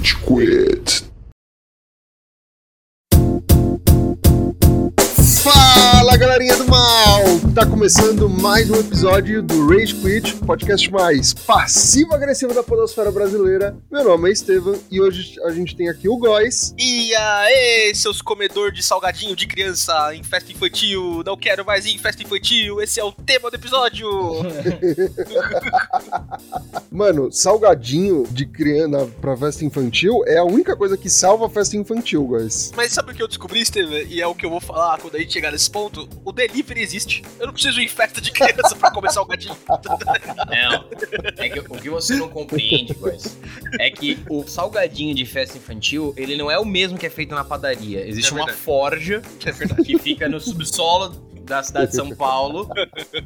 Rage Quit. Tá começando mais um episódio do Rage Quit, podcast mais passivo-agressivo da podosfera brasileira. Meu nome é Estevam e hoje a gente tem aqui o Góis. E aí, seus comedor de salgadinho de criança em festa infantil, não quero mais ir em festa infantil, esse é o tema do episódio! Mano, salgadinho de criança pra festa infantil é a única coisa que salva a festa infantil, Góis. Mas sabe o que eu descobri, Estevam? E é o que eu vou falar quando a gente chegar nesse ponto? O delivery existe. Eu não preciso em festa de criança pra comer salgadinho. Não, é que o que você não compreende, guys, é que o salgadinho de festa infantil, ele não é o mesmo que é feito na padaria. Existe É uma forja É que fica no subsolo da cidade de São Paulo,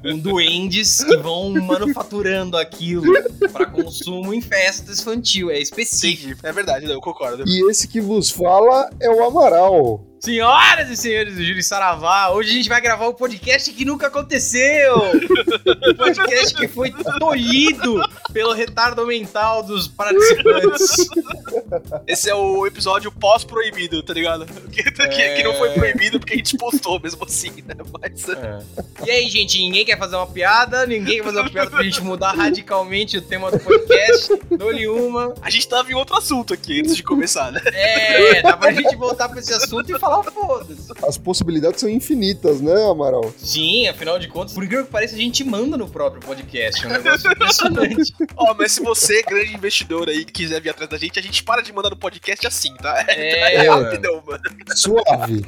com duendes que vão manufaturando aquilo para consumo em festa infantil. É específico. Entendi. É verdade, não, eu concordo. E esse que vos fala é o Amaral. Senhoras e senhores do Júlio Saravá, hoje a gente vai gravar o podcast que nunca aconteceu. O podcast que foi tolhido pelo retardo mental dos participantes. Esse é o episódio pós-proibido, tá ligado? Que, que- que não foi proibido porque a gente postou mesmo assim, né? Mas. E aí, gente, ninguém quer fazer uma piada, ninguém quer fazer uma piada pra gente mudar radicalmente o tema do podcast. Dou-lhe uma. A gente tava em outro assunto aqui antes de começar, né? É, dá pra gente voltar pra esse assunto e falar foda-se. As possibilidades são infinitas, né, Amaral? Sim, afinal de contas, por incrível que pareça, a gente manda no próprio podcast. É um negócio impressionante. Ó, mas se você, grande investidor aí, quiser vir atrás da gente, a gente para de mandar no podcast assim, tá? É, É mano. rapidão, mano. Suave.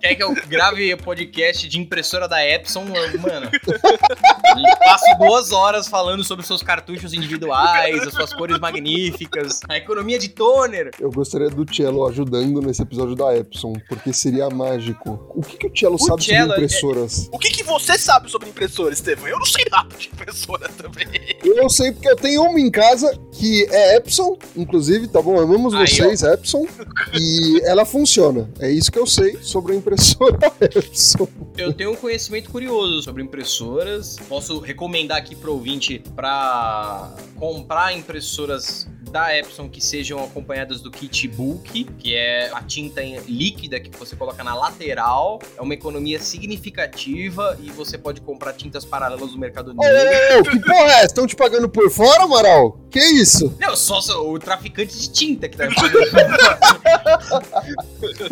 Quer que eu grave podcast de impressora da Epson? Mano, eu passo duas horas falando sobre seus cartuchos individuais, as suas cores magníficas, a economia de toner. Eu gostaria do Cello ajudando nesse episódio da Epson, porque seria mágico. O que, que o Cello O sabe Cello sobre é- impressoras? O que, que você sabe sobre impressora, Estevão? Eu não sei nada de impressora também. Eu sei porque eu tenho uma em casa que é Epson, inclusive, tá bom? Amamos Aí, vocês, Epson. E ela funciona. É isso que eu sei sobre a impressora Epson. Eu tenho um conhecimento curioso sobre impressoras. Posso recomendar aqui pro ouvinte para comprar impressoras da Epson que sejam acompanhadas do kit bulk, que é a tinta líquida que você coloca na lateral. É uma economia significativa e você pode comprar tintas paralelas no Mercado Negro. que porra é? Estão te pagando por fora, Amaral? Que isso? Não, só só o traficante de tinta que tá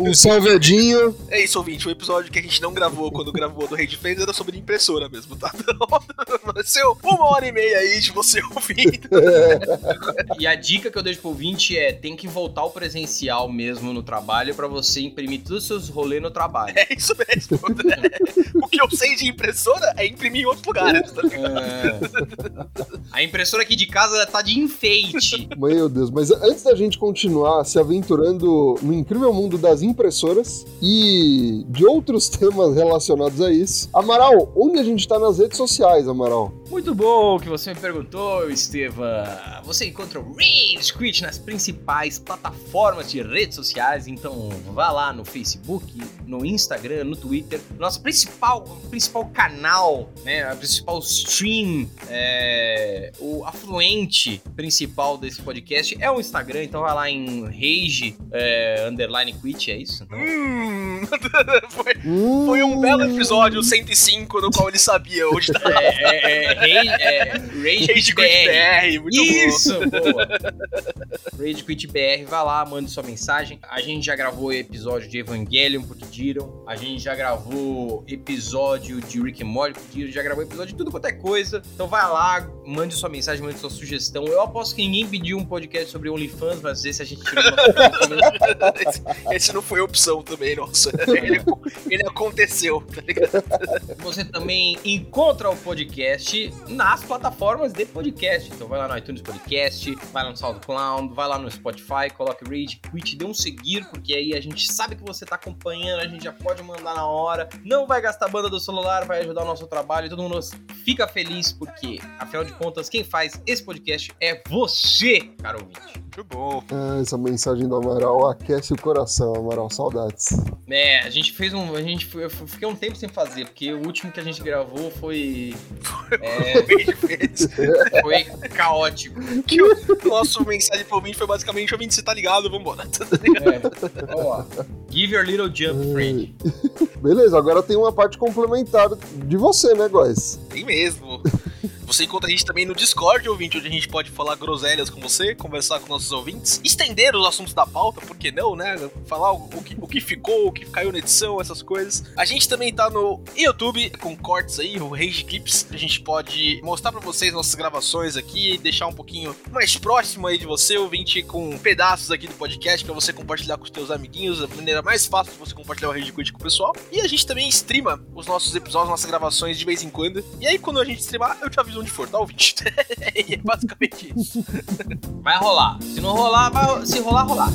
Um salvedinho. É isso, ouvinte. O episódio que a gente não gravou quando gravou do Rede Fans era sobre impressora mesmo, tá? Apareceu uma hora e meia aí de você ouvindo. E a dica que eu deixo pro ouvinte é: tem que voltar ao presencial mesmo no trabalho pra você imprimir todos os seus rolês no trabalho. É isso mesmo. o que eu sei de impressora é imprimir em outros lugares, tá ligado? É. A impressora aqui de casa tá de enfeite. Meu Deus, mas antes da gente continuar se aventurando no incrível mundo das impressoras e de outros temas relacionados a isso, Amaral, onde a gente tá nas redes sociais, Amaral? Muito bom que você me perguntou, Estevam. Você encontra o Rage Quit nas principais plataformas de redes sociais, então vá lá no Facebook, no Instagram, no Twitter. Nosso principal, principal canal, né, a principal stream, é, o afluente principal desse podcast é o Instagram, então vai lá em Rage é, underline quit, é isso? Então, Hum, foi, foi um belo episódio 105 no qual ele sabia onde tá é, é, é, Rage, é, Rage Rage Quit BR. BR. Muito bom. Isso, boa. Rage Quit BR, vai lá, manda sua mensagem. A gente já gravou episódio de Evangelion, porque pediram. A gente já gravou episódio de Rick and Morty, porque pediram. Já gravou episódio de tudo quanto é coisa. Então vai lá, mande sua mensagem, mande sua sugestão. Eu aposto que ninguém pediu um podcast sobre OnlyFans, mas esse a gente tirou uma esse, esse não foi opção também, nossa. Ele, ele aconteceu, tá ligado? Você também encontra o podcast nas plataformas de podcast. Então vai lá no iTunes Podcast, vai lá no SoundCloud, vai lá no Spotify, coloque Rage Quit, dê um seguir, porque aí a gente sabe que você tá acompanhando, a gente já pode mandar na hora. Não vai gastar banda do celular, vai ajudar o nosso trabalho, todo mundo fica feliz, porque, afinal de contas, quem faz esse podcast é você, caro ouvinte. Muito bom. Ah, essa mensagem do Amaral aquece o coração, Amaral. Saudades. É, a gente fez um. A gente foi, eu fiquei um tempo sem fazer, porque o último que a gente gravou foi. É, foi caótico. que o nosso mensagem pro ouvinte foi basicamente: ouvinte, você tá ligado, vambora. Tá ligado? É. Vamos lá. Give your little jump, friend. Beleza, agora tem uma parte complementar de você, né, Góis? Tem mesmo. Você encontra a gente também no Discord, ouvinte, onde a gente pode falar groselhas com você, conversar com nossos ouvintes, estender os assuntos da pauta, por que não, né? Falar o, o que, o que ficou, o que caiu na edição, essas coisas. A gente também tá no YouTube com cortes aí, o Rage Clips. A gente pode mostrar pra vocês nossas gravações aqui, deixar um pouquinho mais próximo aí de você, ouvinte, com pedaços aqui do podcast pra você compartilhar com os teus amiguinhos, a maneira mais fácil de você compartilhar o Rage Quit com o pessoal. E a gente também streama os nossos episódios, nossas gravações de vez em quando. E aí, quando a gente streamar, eu te aviso onde for, tá, ouvinte? é basicamente isso. Vai rolar. Se não rolar, vai. Se rolar, rolar.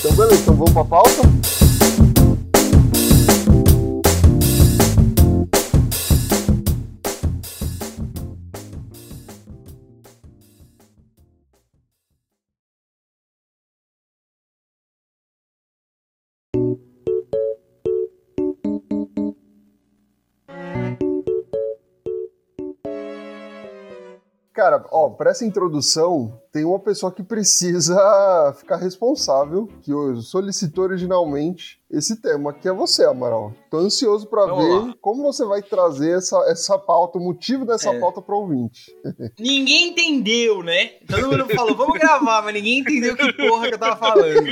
Então, beleza, então vamos pra pauta? Cara, ó, pra essa introdução, tem uma pessoa que precisa ficar responsável, que solicitou originalmente esse tema, que é você, Amaral. Tô ansioso para ver lá. como você vai trazer essa, essa pauta, o motivo dessa É. pauta pro ouvinte. Ninguém entendeu, né? Todo mundo falou, vamos gravar, mas ninguém entendeu que porra que eu tava falando.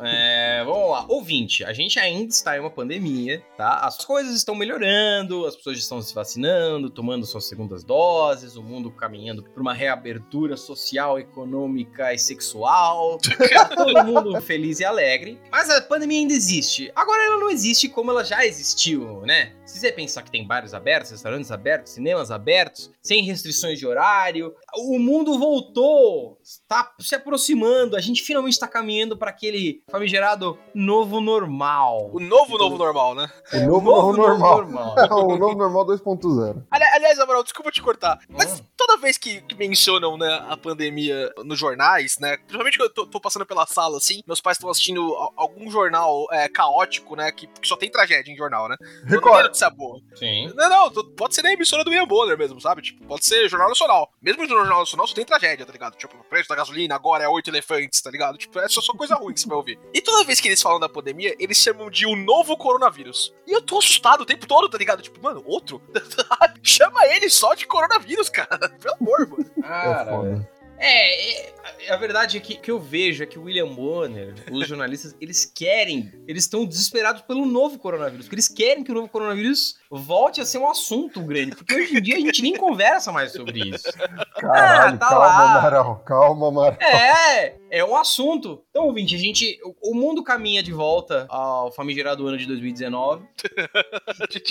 É, vamos lá. Ouvinte, a gente ainda está em uma pandemia, tá? As coisas estão melhorando, as pessoas estão se vacinando, tomando suas segundas doses, o mundo caminhando para uma reabertura social, econômica e sexual. Todo mundo feliz e alegre. Mas a pandemia ainda existe. Agora ela não existe como ela já existiu, né? Se você pensar que tem bares abertos, restaurantes abertos, cinemas abertos, sem restrições de horário, o mundo voltou, está se aproximando, a gente finalmente está caminhando para aquele famigerado novo normal. O novo, novo normal, né? O novo, novo normal. o novo normal 2.0. Ali- Aliás, Amaral, desculpa te cortar, mas Hum. Toda vez que, que mencionam né, a pandemia nos jornais, né? Principalmente que eu tô, tô passando pela sala assim, meus pais estão assistindo a- algum jornal é, caótico, né? Que, que só tem tragédia em jornal, né? Record. notícia boa. Sim. Não, não, tô- pode ser nem emissora do William Bonner mesmo, sabe? Tipo, pode ser Jornal Nacional. Mesmo no Jornal Nacional só tem tragédia, tá ligado? Tipo, o preço da gasolina agora é oito elefantes, tá ligado? Tipo, é só, só coisa ruim que você vai ouvir. E toda vez que eles falam da pandemia, eles chamam de o novo coronavírus. E eu tô assustado o tempo todo, tá ligado? Tipo, mano, outro? Chama ele só de coronavírus, cara. Pelo amor, mano. É foda. É, é, a verdade é que o que eu vejo é que o William Bonner, os jornalistas, eles querem, eles estão desesperados pelo novo coronavírus, porque eles querem que o novo coronavírus volte a ser um assunto grande, porque hoje em dia a gente nem conversa mais sobre isso. Caralho, Ah, tá calma, lá. Amaral. Calma, Amaral. É, é um assunto. Então, ouvinte, a gente, o, o mundo caminha de volta ao famigerado ano de 2019.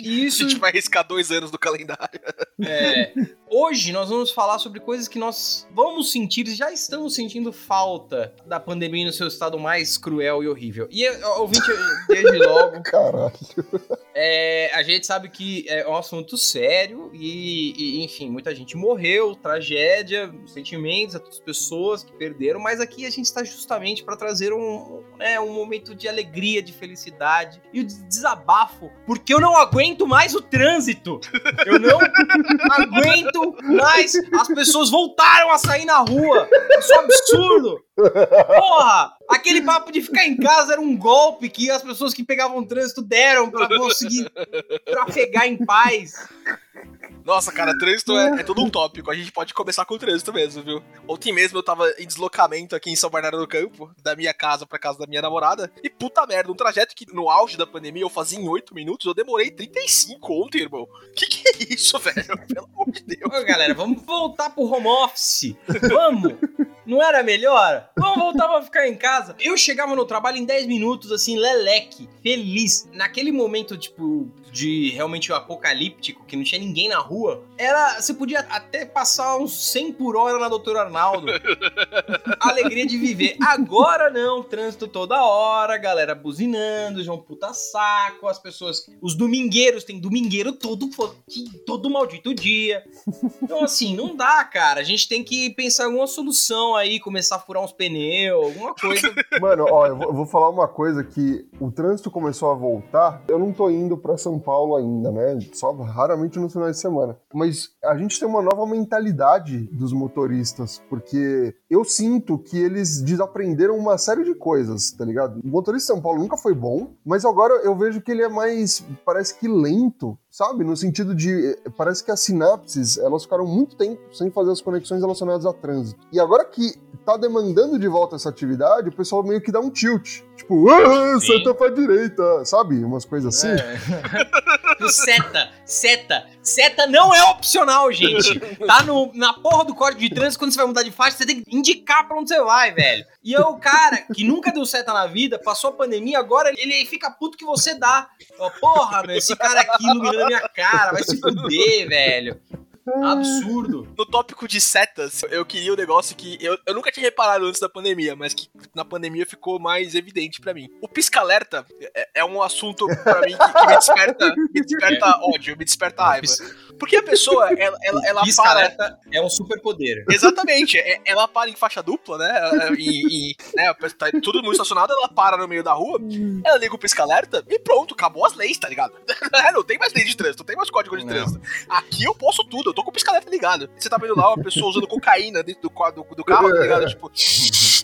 E isso A gente vai arriscar dois anos do calendário. É, hoje nós vamos falar sobre coisas que nós vamos sentir e já estamos sentindo falta da pandemia no seu estado mais cruel e horrível. E ouvinte, desde logo, Caralho. é, a gente sabe que é um assunto sério e, e, enfim, muita gente morreu, tragédia, sentimentos, a todas as pessoas que perderam, mas aqui a gente está justamente para trazer um, né, um momento de alegria, de felicidade e de desabafo, porque eu não aguento mais o trânsito. Eu não aguento mais. As pessoas voltaram a sair na rua. Isso é um absurdo. Porra! Aquele papo de ficar em casa era um golpe que as pessoas que pegavam trânsito deram pra conseguir trafegar em paz. Nossa, cara, trânsito é, é todo um tópico. A gente pode começar com o trânsito mesmo, viu? Ontem mesmo eu tava em deslocamento aqui em São Bernardo do Campo, da minha casa pra casa da minha namorada. E puta merda, um trajeto que no auge da pandemia eu fazia em 8 minutos, eu demorei 35 ontem, irmão. Que que é isso, velho? Pelo amor de Deus. Ô, galera, vamos voltar pro home office. Vamos! Não era melhor? Vamos voltar pra ficar em casa. Eu chegava no trabalho em 10 minutos, assim, leleque, feliz. Naquele momento, tipo, de realmente o apocalíptico, que não tinha ninguém na rua, era. Você podia até passar uns 100 por hora na Doutor Arnaldo. Alegria de viver. Agora não, trânsito toda hora, galera buzinando, já um puta saco, as pessoas. Os domingueiros, tem domingueiro todo, todo maldito dia. Então, assim, não dá, cara. A gente tem que pensar em alguma solução aí, começar a furar uns pneus, alguma coisa. Mano, ó, eu vou, eu vou falar uma coisa que o trânsito começou a voltar. Eu não tô indo pra São Paulo ainda, né? Só raramente no final de semana. Mas a gente tem uma nova mentalidade dos motoristas, porque eu sinto que eles desaprenderam uma série de coisas, tá ligado? O motorista de São Paulo nunca foi bom, mas agora eu vejo que ele é mais, parece que lento, sabe? No sentido de, parece que as sinapses, elas ficaram muito tempo sem fazer as conexões relacionadas a trânsito. E agora que tá demandando de volta essa atividade, o pessoal meio que dá um tilt. Tipo, ah, seta pra direita, sabe? Umas coisas assim. É. seta, seta. Seta não é opcional, gente. Tá no, na porra do código de trânsito, quando você vai mudar de faixa, você tem que indicar pra onde você vai, velho. E é o cara que nunca deu seta na vida, passou a pandemia, agora ele fica puto que você dá. Porra, meu, esse cara aqui iluminando minha cara, vai se fuder, velho. Absurdo. No tópico de setas, eu queria um negócio que eu, eu nunca tinha reparado antes da pandemia, mas que na pandemia ficou mais evidente para mim. O pisca-alerta é, é, um assunto para mim que, que, me desperta, me desperta ódio, me desperta raiva. Porque a pessoa, ela, ela, ela para... é um superpoder. Exatamente. É, ela para em faixa dupla, né? E, e né, tá tudo muito estacionado, ela para no meio da rua, ela liga o pisca-alerta e pronto, acabou as leis, tá ligado? não tem mais lei de trânsito, não tem mais código de trânsito. Aqui eu posso tudo, eu tô com o pisca-alerta ligado. Você tá vendo lá uma pessoa usando cocaína dentro do, do, do carro, tá ligado? Tipo,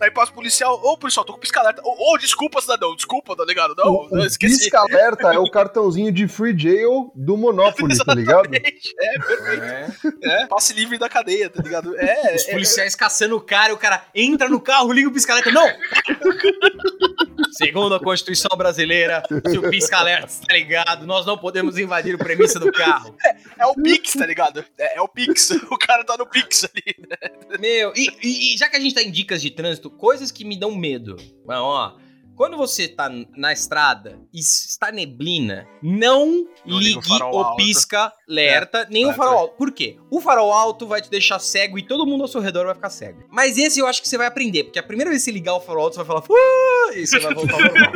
aí passa o policial, ô policial, tô com o pisca-alerta. Ô, oh, desculpa, cidadão, desculpa, tá ligado? Não, o, não esqueci. Pisca-alerta é o cartãozinho de free jail do Monopoly, tá ligado? É, perfeito. É. é. Passe livre da cadeia, tá ligado? É. Os é, policiais é, caçando o cara e o cara entra no carro, liga o pisca-alerta. Não! Segundo a Constituição brasileira, se o pisca-alerta tá ligado, nós não podemos invadir o premissa do carro. É, é o Pix, tá ligado? É, é, o Pix. O cara tá no Pix ali, né? Meu, e, e, e já que a gente tá em dicas de trânsito, coisas que me dão medo. Mas, ó quando você tá na estrada e está neblina, não, não ligue o, pisca alerta, é, nem o farol alto. Por quê? O farol alto vai te deixar cego e todo mundo ao seu redor vai ficar cego. Mas esse eu acho que você vai aprender, porque a primeira vez que você ligar o farol alto, você vai falar uh! e você vai voltar ao normal.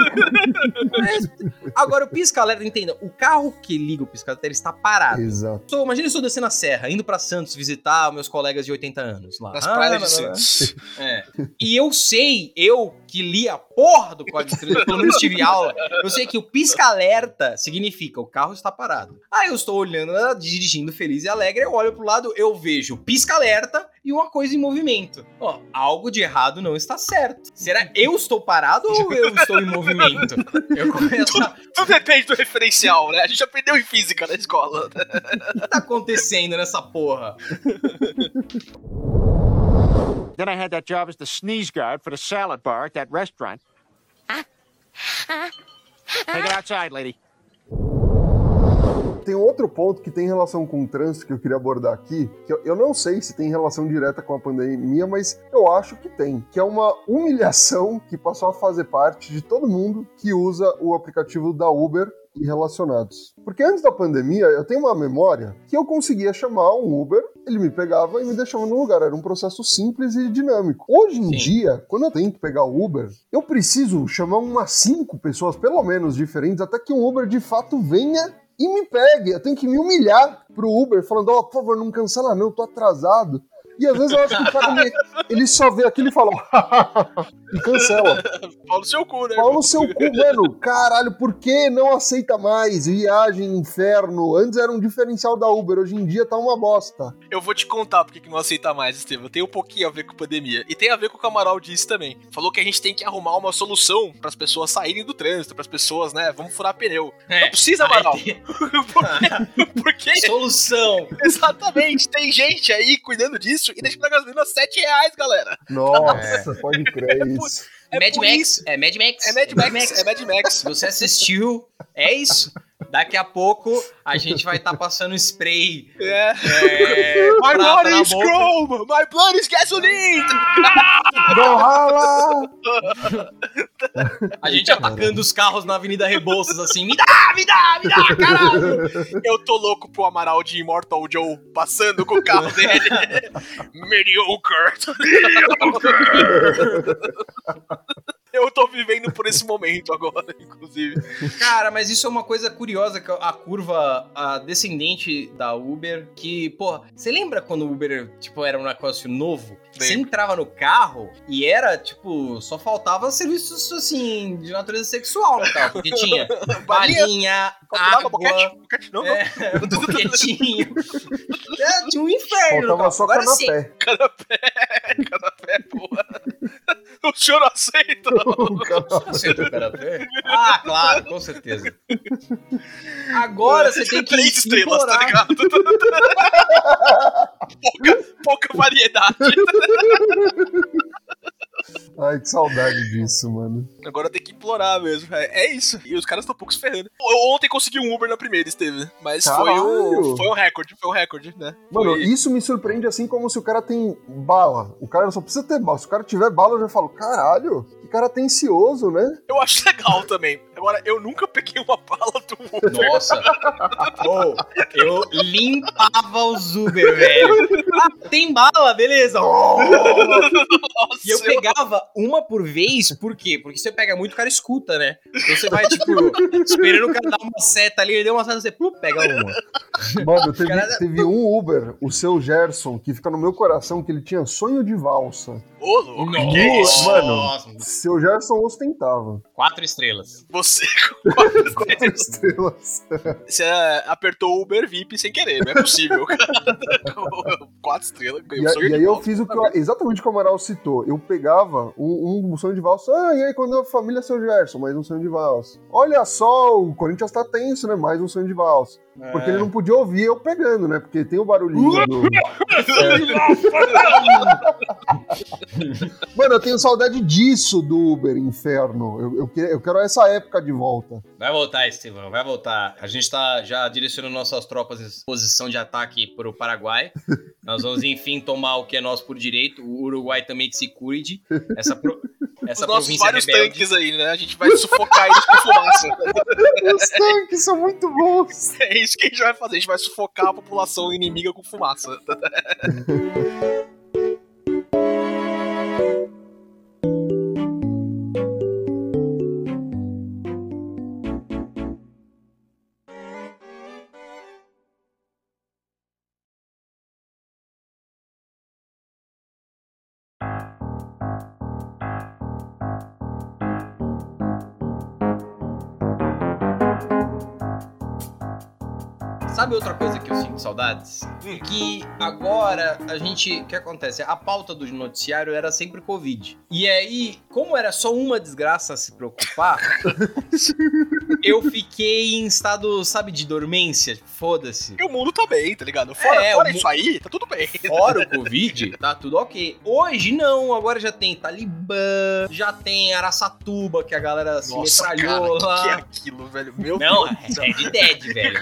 Mas, agora, o pisca alerta, entenda, o carro que liga o pisca alerta, ele está parado. Exato. So, imagina eu descendo a serra, indo para Santos visitar meus colegas de 80 anos lá. Nas ah, praias de Santos. É. E eu sei, eu que li a porra do código trânsito, pelo menos tive aula, eu sei que o pisca-alerta significa o carro está parado. Aí eu estou olhando, dirigindo feliz e alegre, eu olho pro lado, eu vejo pisca-alerta e uma coisa em movimento. Ó, algo de errado não está certo. Será eu estou parado ou eu estou em movimento? Eu começo a... tudo, depende do referencial, né? A gente aprendeu em física na escola. O que tá acontecendo nessa porra? Then I had that job as the sneeze guard for the salad bar at that restaurant. Take it outside, lady. Tem outro ponto que tem relação com o trânsito que eu queria abordar aqui, que eu não sei se tem relação direta com a pandemia, mas eu acho que tem, que é uma humilhação que passou a fazer parte de todo mundo que usa o aplicativo da Uber e relacionados. Porque antes da pandemia, eu tenho uma memória que eu conseguia chamar um Uber, ele me pegava e me deixava no lugar. Era um processo simples e dinâmico. Hoje em Sim. dia, quando eu tenho que pegar o Uber, eu preciso chamar umas cinco pessoas, pelo menos diferentes, até que um Uber de fato venha e me pegue. Eu tenho que me humilhar pro Uber, falando: Ó, oh, por favor, não cancela, não, eu tô atrasado. E às vezes eu acho que o cara ele, ele só vê aquilo e fala e cancela. Pau no seu cu, né? Pau no seu cu, mano. Caralho, por que não aceita mais? Viagem, inferno. Antes era um diferencial da Uber, hoje em dia tá uma bosta. Eu vou te contar porque que não aceita mais, Estevam. Tem um pouquinho a ver com pandemia. E tem a ver com o que o Amaral disse também. Falou que a gente tem que arrumar uma solução para as pessoas saírem do trânsito, para as pessoas, né? Vamos furar pneu. É, não precisa, Amaral. Tem... por quê? Solução. Exatamente. Tem gente aí cuidando disso isso e deixa pra gasolina 7 reais, galera. Nossa, é. pode crer é isso. É Mad Max, isso. é Mad Max. É Mad Max, é Mad Max. Você assistiu, é isso. Daqui a pouco a gente vai estar tá passando spray. É. é my blood is chrome! My blood is gasoline! Rala! A gente atacando os carros na Avenida Rebouças, assim, me dá, me dá, me dá, caralho! Eu tô louco pro Amaral de Immortal Joe passando com o carro dele. Mediocre. Eu tô vivendo por esse momento agora, inclusive. Cara, mas isso é uma coisa curiosa, que a curva a descendente da Uber, que, pô, você lembra quando o Uber, tipo, era um negócio novo? Você entrava no carro e era, tipo, só faltava serviços, assim, de natureza sexual no carro, porque tinha balinha, água... Boquete? Boquete não, é, boquetinho. é, tinha um inferno Faltava só Agora canapé. sim. Canapé, canapé, porra. O senhor não aceita? Aceita o? Ah, claro, com certeza. Agora você tem que Três estrelas, tá ligado? pouca, pouca variedade. Ai, que saudade disso, mano. Agora tem que implorar mesmo. É, é isso. E os caras estão pouco se ferrando. Eu ontem consegui um Uber na primeira, esteve. Mas foi o, foi um recorde, foi um recorde, né? Mano, Foi- isso me surpreende assim como se o cara tem bala. O cara só precisa ter bala. Se o cara tiver bala, eu já falo, caralho, que cara atencioso, né? Eu acho legal também. Agora, eu nunca peguei uma bala do Uber. Nossa. Ô, eu limpava os Uber, velho. Ah, tem bala, beleza. Nossa, E eu pegava uma por vez, por quê? Porque você pega muito, o cara escuta, né? Então você vai, tipo, esperando o cara dar uma seta ali, ele deu uma seta, você plup, pega uma. Mano, teve, Cara- teve um Uber, o seu Gerson, que fica no meu coração, que ele tinha sonho de valsa. Ô, louco, que isso? Mano. Nossa, Seu Gerson ostentava. quatro estrelas. Você Quatro estrelas. Você é, apertou o Uber VIP sem querer, não é possível. Quatro estrelas, E, sonho e aí eu fiz o que eu- exatamente o que o Amaral citou. Eu pegava um, um sonho de valsa. Ah, e aí quando a família é seu Gerson, mais um sonho de valsa. Olha só, o Corinthians tá tenso, né? Mais um sonho de valsa. Porque ele não podia ouvir eu pegando, né? Porque tem o barulhinho do. Mano, eu tenho saudade disso do Uber Inferno. Eu, eu, eu quero essa época de volta. Vai voltar, Estevão, vai voltar. A gente tá já direcionando nossas tropas em posição de ataque pro Paraguai. Nós vamos, enfim, tomar o que é nosso por direito. O Uruguai também que se cuide. Essa, pro... Essa Os província vários rebelde. tanques aí, né? A gente vai sufocar eles com fumaça. Os tanques são muito bons. É isso que a gente vai fazer. A gente vai sufocar a população inimiga com fumaça. Sabe outra coisa que eu sinto saudades? Hum. Que agora a gente. O que acontece? A pauta do noticiário era sempre Covid. E aí, como era só uma desgraça se preocupar, eu fiquei em estado, sabe, de dormência. Foda-se. E o mundo tá bem, tá ligado? Fora, É, fora isso aí, tá tudo bem. Fora o Covid, tá tudo ok. Hoje não, agora já tem Talibã, já tem Araçatuba, que a galera se Nossa, cara, metralhou que, lá. que é aquilo, velho? Meu Não, Deus. é Red Dead, velho.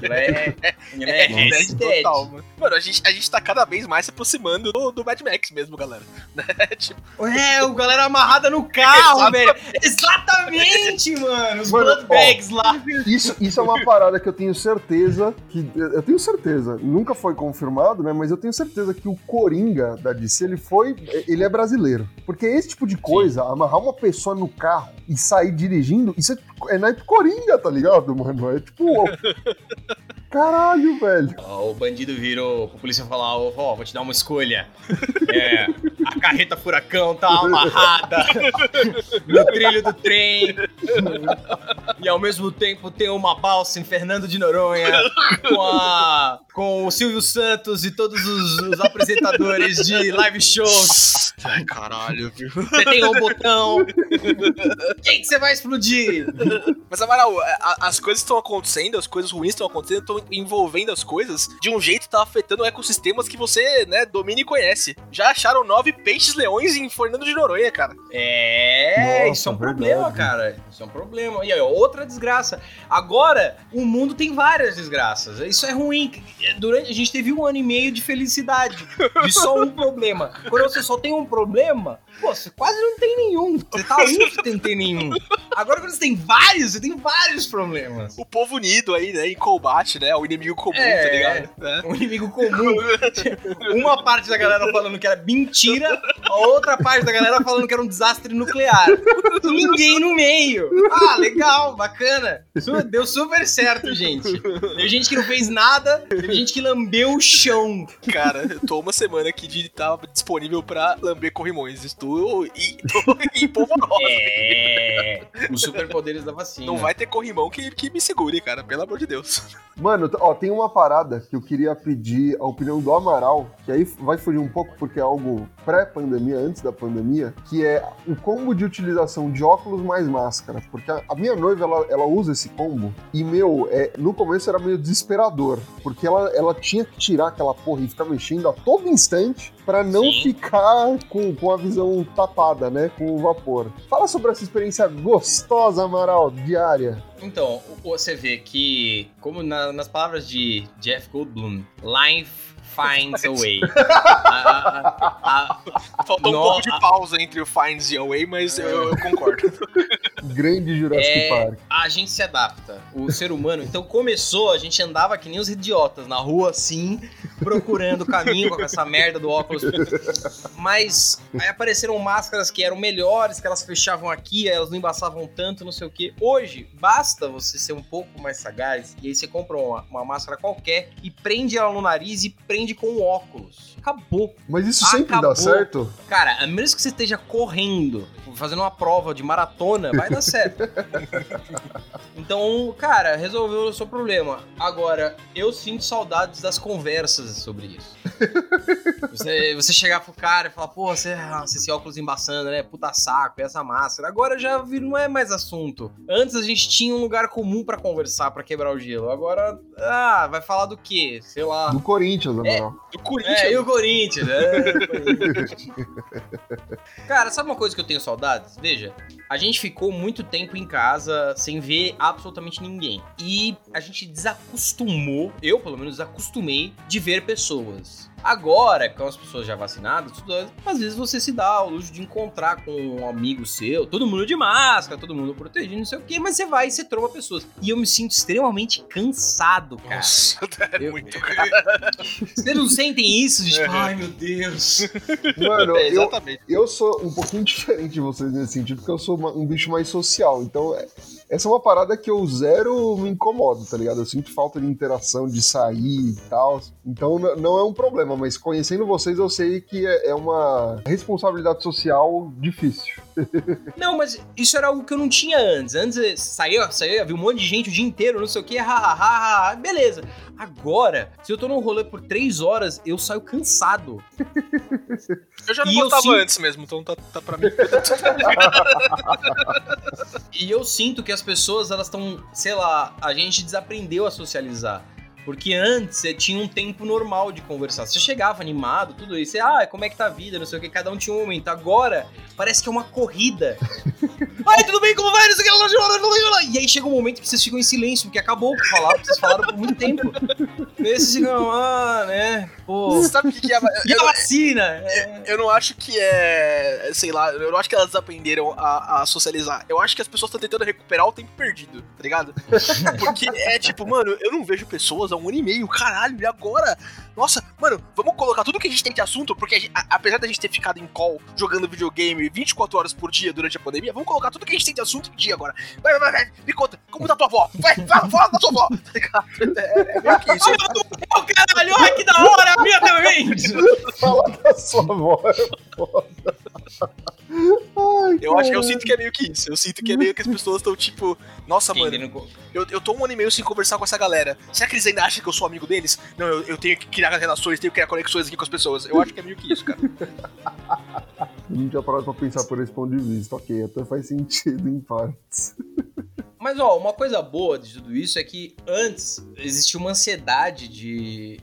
Aquilo é, é, É, Red Red Dead. total, mano. Mano, a gente, a gente tá cada vez mais se aproximando do, do Mad Max mesmo, galera. Né? Tipo, É, o galera amarrada no carro, Exatamente. velho. Exatamente, mano. Os Mano, blood bags lá. Isso, isso é uma parada que eu tenho certeza que. Eu tenho certeza, nunca foi confirmado, né? Mas eu tenho certeza que o Coringa da DC, ele foi. Ele é brasileiro. Porque esse tipo de coisa, amarrar uma pessoa no carro e sair dirigindo, isso é, é naipe Coringa, tá ligado, mano? É tipo. Caralho, velho. Ó, O bandido virou pro polícia falar, ó, ó, vou te dar uma escolha. É, a carreta furacão tá amarrada no trilho do trem. E ao mesmo tempo tem uma balsa em Fernando de Noronha com, a, com o Silvio Santos e todos os, os apresentadores de live shows. ai, caralho, viu? Você tem um botão. Quem que você vai explodir? Mas, Amaral, as coisas estão acontecendo, as coisas ruins estão acontecendo, estão envolvendo as coisas de um jeito que tá afetando ecossistemas que você, né, domina e conhece. Já acharam nove peixes-leões em Fernando de Noronha, cara. É, Nossa, isso é um verdade. problema, cara. Isso Isso é um problema. E aí, outra desgraça. Agora, o mundo tem várias desgraças. Isso é ruim. Durante, a gente teve um ano e meio de felicidade. De só um problema. Quando você só tem um problema, pô, você quase não tem nenhum. Você tá longe de ter nenhum. Agora, quando você tem vários, você tem vários problemas. O povo unido aí, né, em combate, né? O inimigo comum, É, tá ligado? É. Um inimigo comum. Uma parte da galera falando que era mentira, a outra parte da galera falando que era um desastre nuclear. E ninguém no meio. Ah, legal, bacana. Deu super certo, gente. Teve gente que não fez nada, teve gente que lambeu o chão. Cara, eu tô uma semana aqui de estar disponível pra lamber corrimões. Estou e em polvorosa. É. Os superpoderes da vacina. Não vai ter corrimão que, que me segure, cara, pelo amor de Deus. Mano, ó, tem uma parada que eu queria pedir a opinião do Amaral, que aí vai fugir um pouco porque é algo pré-pandemia, antes da pandemia, que é o combo de utilização de óculos mais máscara. Porque a, a minha noiva, ela, ela usa esse combo e, meu, é, no começo era meio desesperador, porque ela, ela tinha que tirar aquela porra e ficar mexendo a todo instante pra não Sim. ficar com, com a visão tapada, né, com o vapor. Fala sobre essa experiência gostosa, Amaral, diária. Então, você vê que, como na- nas palavras de Jeff Goldblum, life finds a way. Faltou um No- pouco de pausa entre o Finds e Away, mas eu, eu concordo. Grande Jurassic É, Park. a gente se adapta. O ser humano, então começou, a gente andava que nem os idiotas na rua assim, procurando o caminho com essa merda do óculos. Mas aí apareceram máscaras que eram melhores, que elas fechavam aqui, aí elas não embaçavam tanto, não sei o que. Hoje, basta você ser um pouco mais sagaz e aí você compra uma, uma máscara qualquer e prende ela no nariz e prende com o óculos. Acabou. Mas isso sempre Acabou. dá certo? Cara, a menos que você esteja correndo, fazendo uma prova de maratona, vai dar certo. então, cara, resolveu o seu problema. Agora, eu sinto saudades das conversas sobre isso. Você, você chegar pro cara e falar, pô, você, nossa, esse óculos embaçando, né? Puta saco, essa máscara. Agora já não é mais assunto. Antes a gente tinha um lugar comum pra conversar, pra quebrar o gelo. Agora, ah, vai falar do quê? Sei lá. Do Corinthians, Amaral. Do Corinthians. É, e o Corinthians, né? Cara, sabe uma coisa que eu tenho saudades? Veja, a gente ficou muito tempo em casa sem ver absolutamente ninguém. E a gente desacostumou, eu pelo menos desacostumei, de ver pessoas. Agora, com as pessoas já vacinadas, tudo, às vezes você se dá ao luxo de encontrar com um amigo seu, todo mundo de máscara, todo mundo protegido, não sei o quê, mas você vai e você tromba pessoas. E eu me sinto extremamente cansado, cara. Nossa, é Eu- muito, cara. Vocês não sentem isso? De, tipo, Uhum. ai meu Deus. Mano, É, eu, exatamente. eu sou um pouquinho diferente de vocês nesse sentido, porque eu sou uma- um bicho mais social. Então, é- essa é uma parada que eu zero me incomodo, tá ligado? Eu sinto falta de interação, de sair e tal. Então, não é um problema, mas conhecendo vocês, eu sei que é, é uma responsabilidade social difícil. Não, mas isso era algo que eu não tinha antes. Antes eh, saía, saía, havia um monte de gente o dia inteiro, não sei o que, hahaha, beleza. Agora, se eu tô num rolê por três horas, eu saio cansado. Eu já não E gostava sinto- antes mesmo, então tá, tá pra mim. E eu sinto que as pessoas, elas estão, sei lá, a gente desaprendeu a socializar. Porque antes você tinha um tempo normal de conversar. Você chegava animado, tudo isso. Você, ah, como é que tá a vida? Não sei o que, cada um tinha um momento. Agora, parece que é uma corrida. Ai, tudo bem, como vai? Não sei o que. E aí chega um momento que vocês ficam em silêncio, porque acabou o que falar, vocês falaram por muito tempo. E aí vocês ficam, ah, né? Pô. Sabe o que, que é? E Eu, a vacina? É. eu não acho que é. Sei lá, eu não acho que elas aprenderam a, a socializar. Eu acho que as pessoas estão tentando recuperar o tempo perdido, tá ligado? Porque é tipo, mano, eu não vejo pessoas há um ano e meio, caralho, e agora? Nossa, mano, vamos colocar tudo que a gente tem de assunto, porque a gente- a- apesar da gente ter ficado em call jogando videogame 24 horas por dia durante a pandemia, vamos colocar tudo que a gente tem de assunto dia agora. Vai, vai, vai, me conta, como tá tua avó? Vai, vai, fala da sua avó, tá ligado? É, é meio que isso. Ô, caralho, ai que da hora, minha também! Fala da sua avó, é foda. Ai, Eu acho que eu sinto que é meio que isso. Eu sinto que é meio que as pessoas estão tipo, nossa, mano, Entendendo? eu, eu tô um ano e meio sem conversar com essa galera. Será que eles ainda acham que eu sou amigo deles? Não, eu, eu tenho que criar relações, tenho que criar conexões aqui com as pessoas. Eu acho que é meio que isso, cara. Não tinha parado pra pensar por esse ponto de vista. Ok, até faz sentido em partes. Mas, ó, uma coisa boa de tudo isso é que antes existia uma ansiedade de.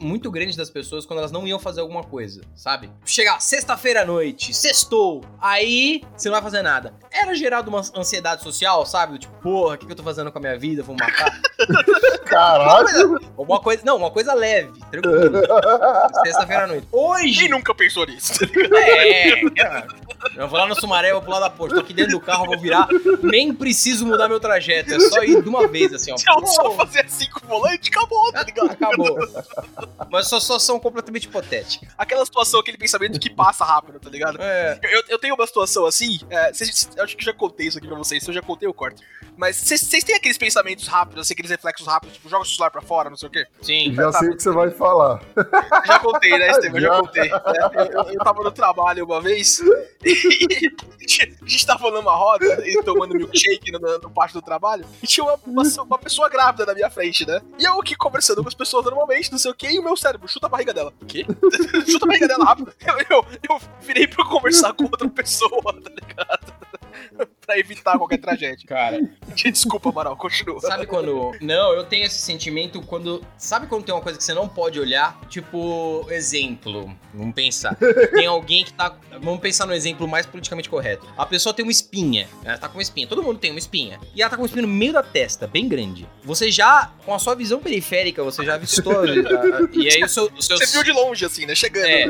muito grande das pessoas quando elas não iam fazer alguma coisa, sabe? Chegar sexta-feira à noite, sextou, aí você não vai fazer nada. Era gerado uma ansiedade social, sabe? Tipo, porra, o que, que eu tô fazendo com a minha vida? Vou matar. Caralho! Uma coisa, não, uma coisa leve, tranquilo. Sexta-feira à noite. Hoje. Quem nunca pensou nisso? É, cara. Eu vou lá no Sumaré, vou pular da ponte. Tô aqui dentro do carro, vou virar. Nem preciso mudar meu trajeto. É só ir de uma vez, assim, ó. Se eu só fazer assim com o volante, acabou, tá ligado? Acabou. Mas só situação completamente hipotética. Aquela situação, aquele pensamento que passa rápido, tá ligado? É. Eu, eu tenho uma situação assim, é, cês- eu acho que já contei isso aqui pra vocês, se eu já contei, eu corto. Mas vocês têm aqueles pensamentos rápidos, assim, aqueles reflexos rápidos, tipo, joga o celular pra fora, não sei o quê? Sim. Já sei o que você vai falar. Já contei, né, Estevam? Já Já. contei. É, Eu, eu, eu tava no trabalho uma vez e a gente tava numa roda e tomando milkshake no, no pátio do trabalho e tinha uma, uma, uma pessoa grávida na minha frente, né? E eu aqui conversando com as pessoas normalmente, não sei o que, e o meu cérebro chuta a barriga dela. O quê? chuta a barriga dela rápido. Eu, eu, eu virei pra conversar com outra pessoa, tá ligado? pra evitar qualquer tragédia. Cara, Desculpa, Amaral, continua. sabe quando. Não, eu tenho esse sentimento quando. Sabe quando tem uma coisa que você não pode olhar? Tipo, exemplo. Vamos pensar. Tem alguém que tá. Vamos pensar no exemplo mais politicamente correto. A pessoa tem uma espinha. Ela tá com uma espinha. Todo mundo tem uma espinha. E ela tá com uma espinha no meio da testa, bem grande. Você já, com a sua visão periférica, você já avistou. a- a- e aí o seu. O seu Você viu de longe, assim, né? Chegando. É.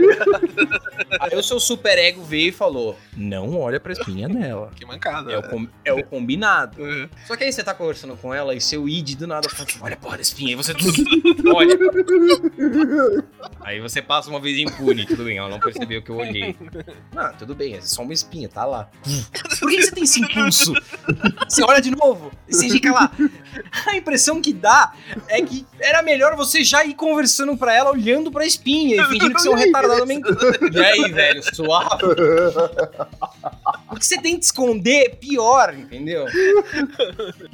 Aí o seu super ego veio e falou: Não olha pra espinha dela. Que mancada. É o, com- é o combinado. Uhum. Só que aí você tá conversando com ela e seu id do nada fala: Olha, porra, espinha. Aí você. Olha. Aí você passa uma vez impune, tudo bem, ela não percebeu que eu olhei. Ah, tudo bem, é só uma espinha, tá lá. Por que você tem esse impulso? Você olha de novo e você fica lá. A impressão que dá é que era melhor você já ir conversando pra ela, olhando pra espinha e fingindo que você é um retardado mental. E aí, velho, suave. O que você tenta esconder é pior, entendeu?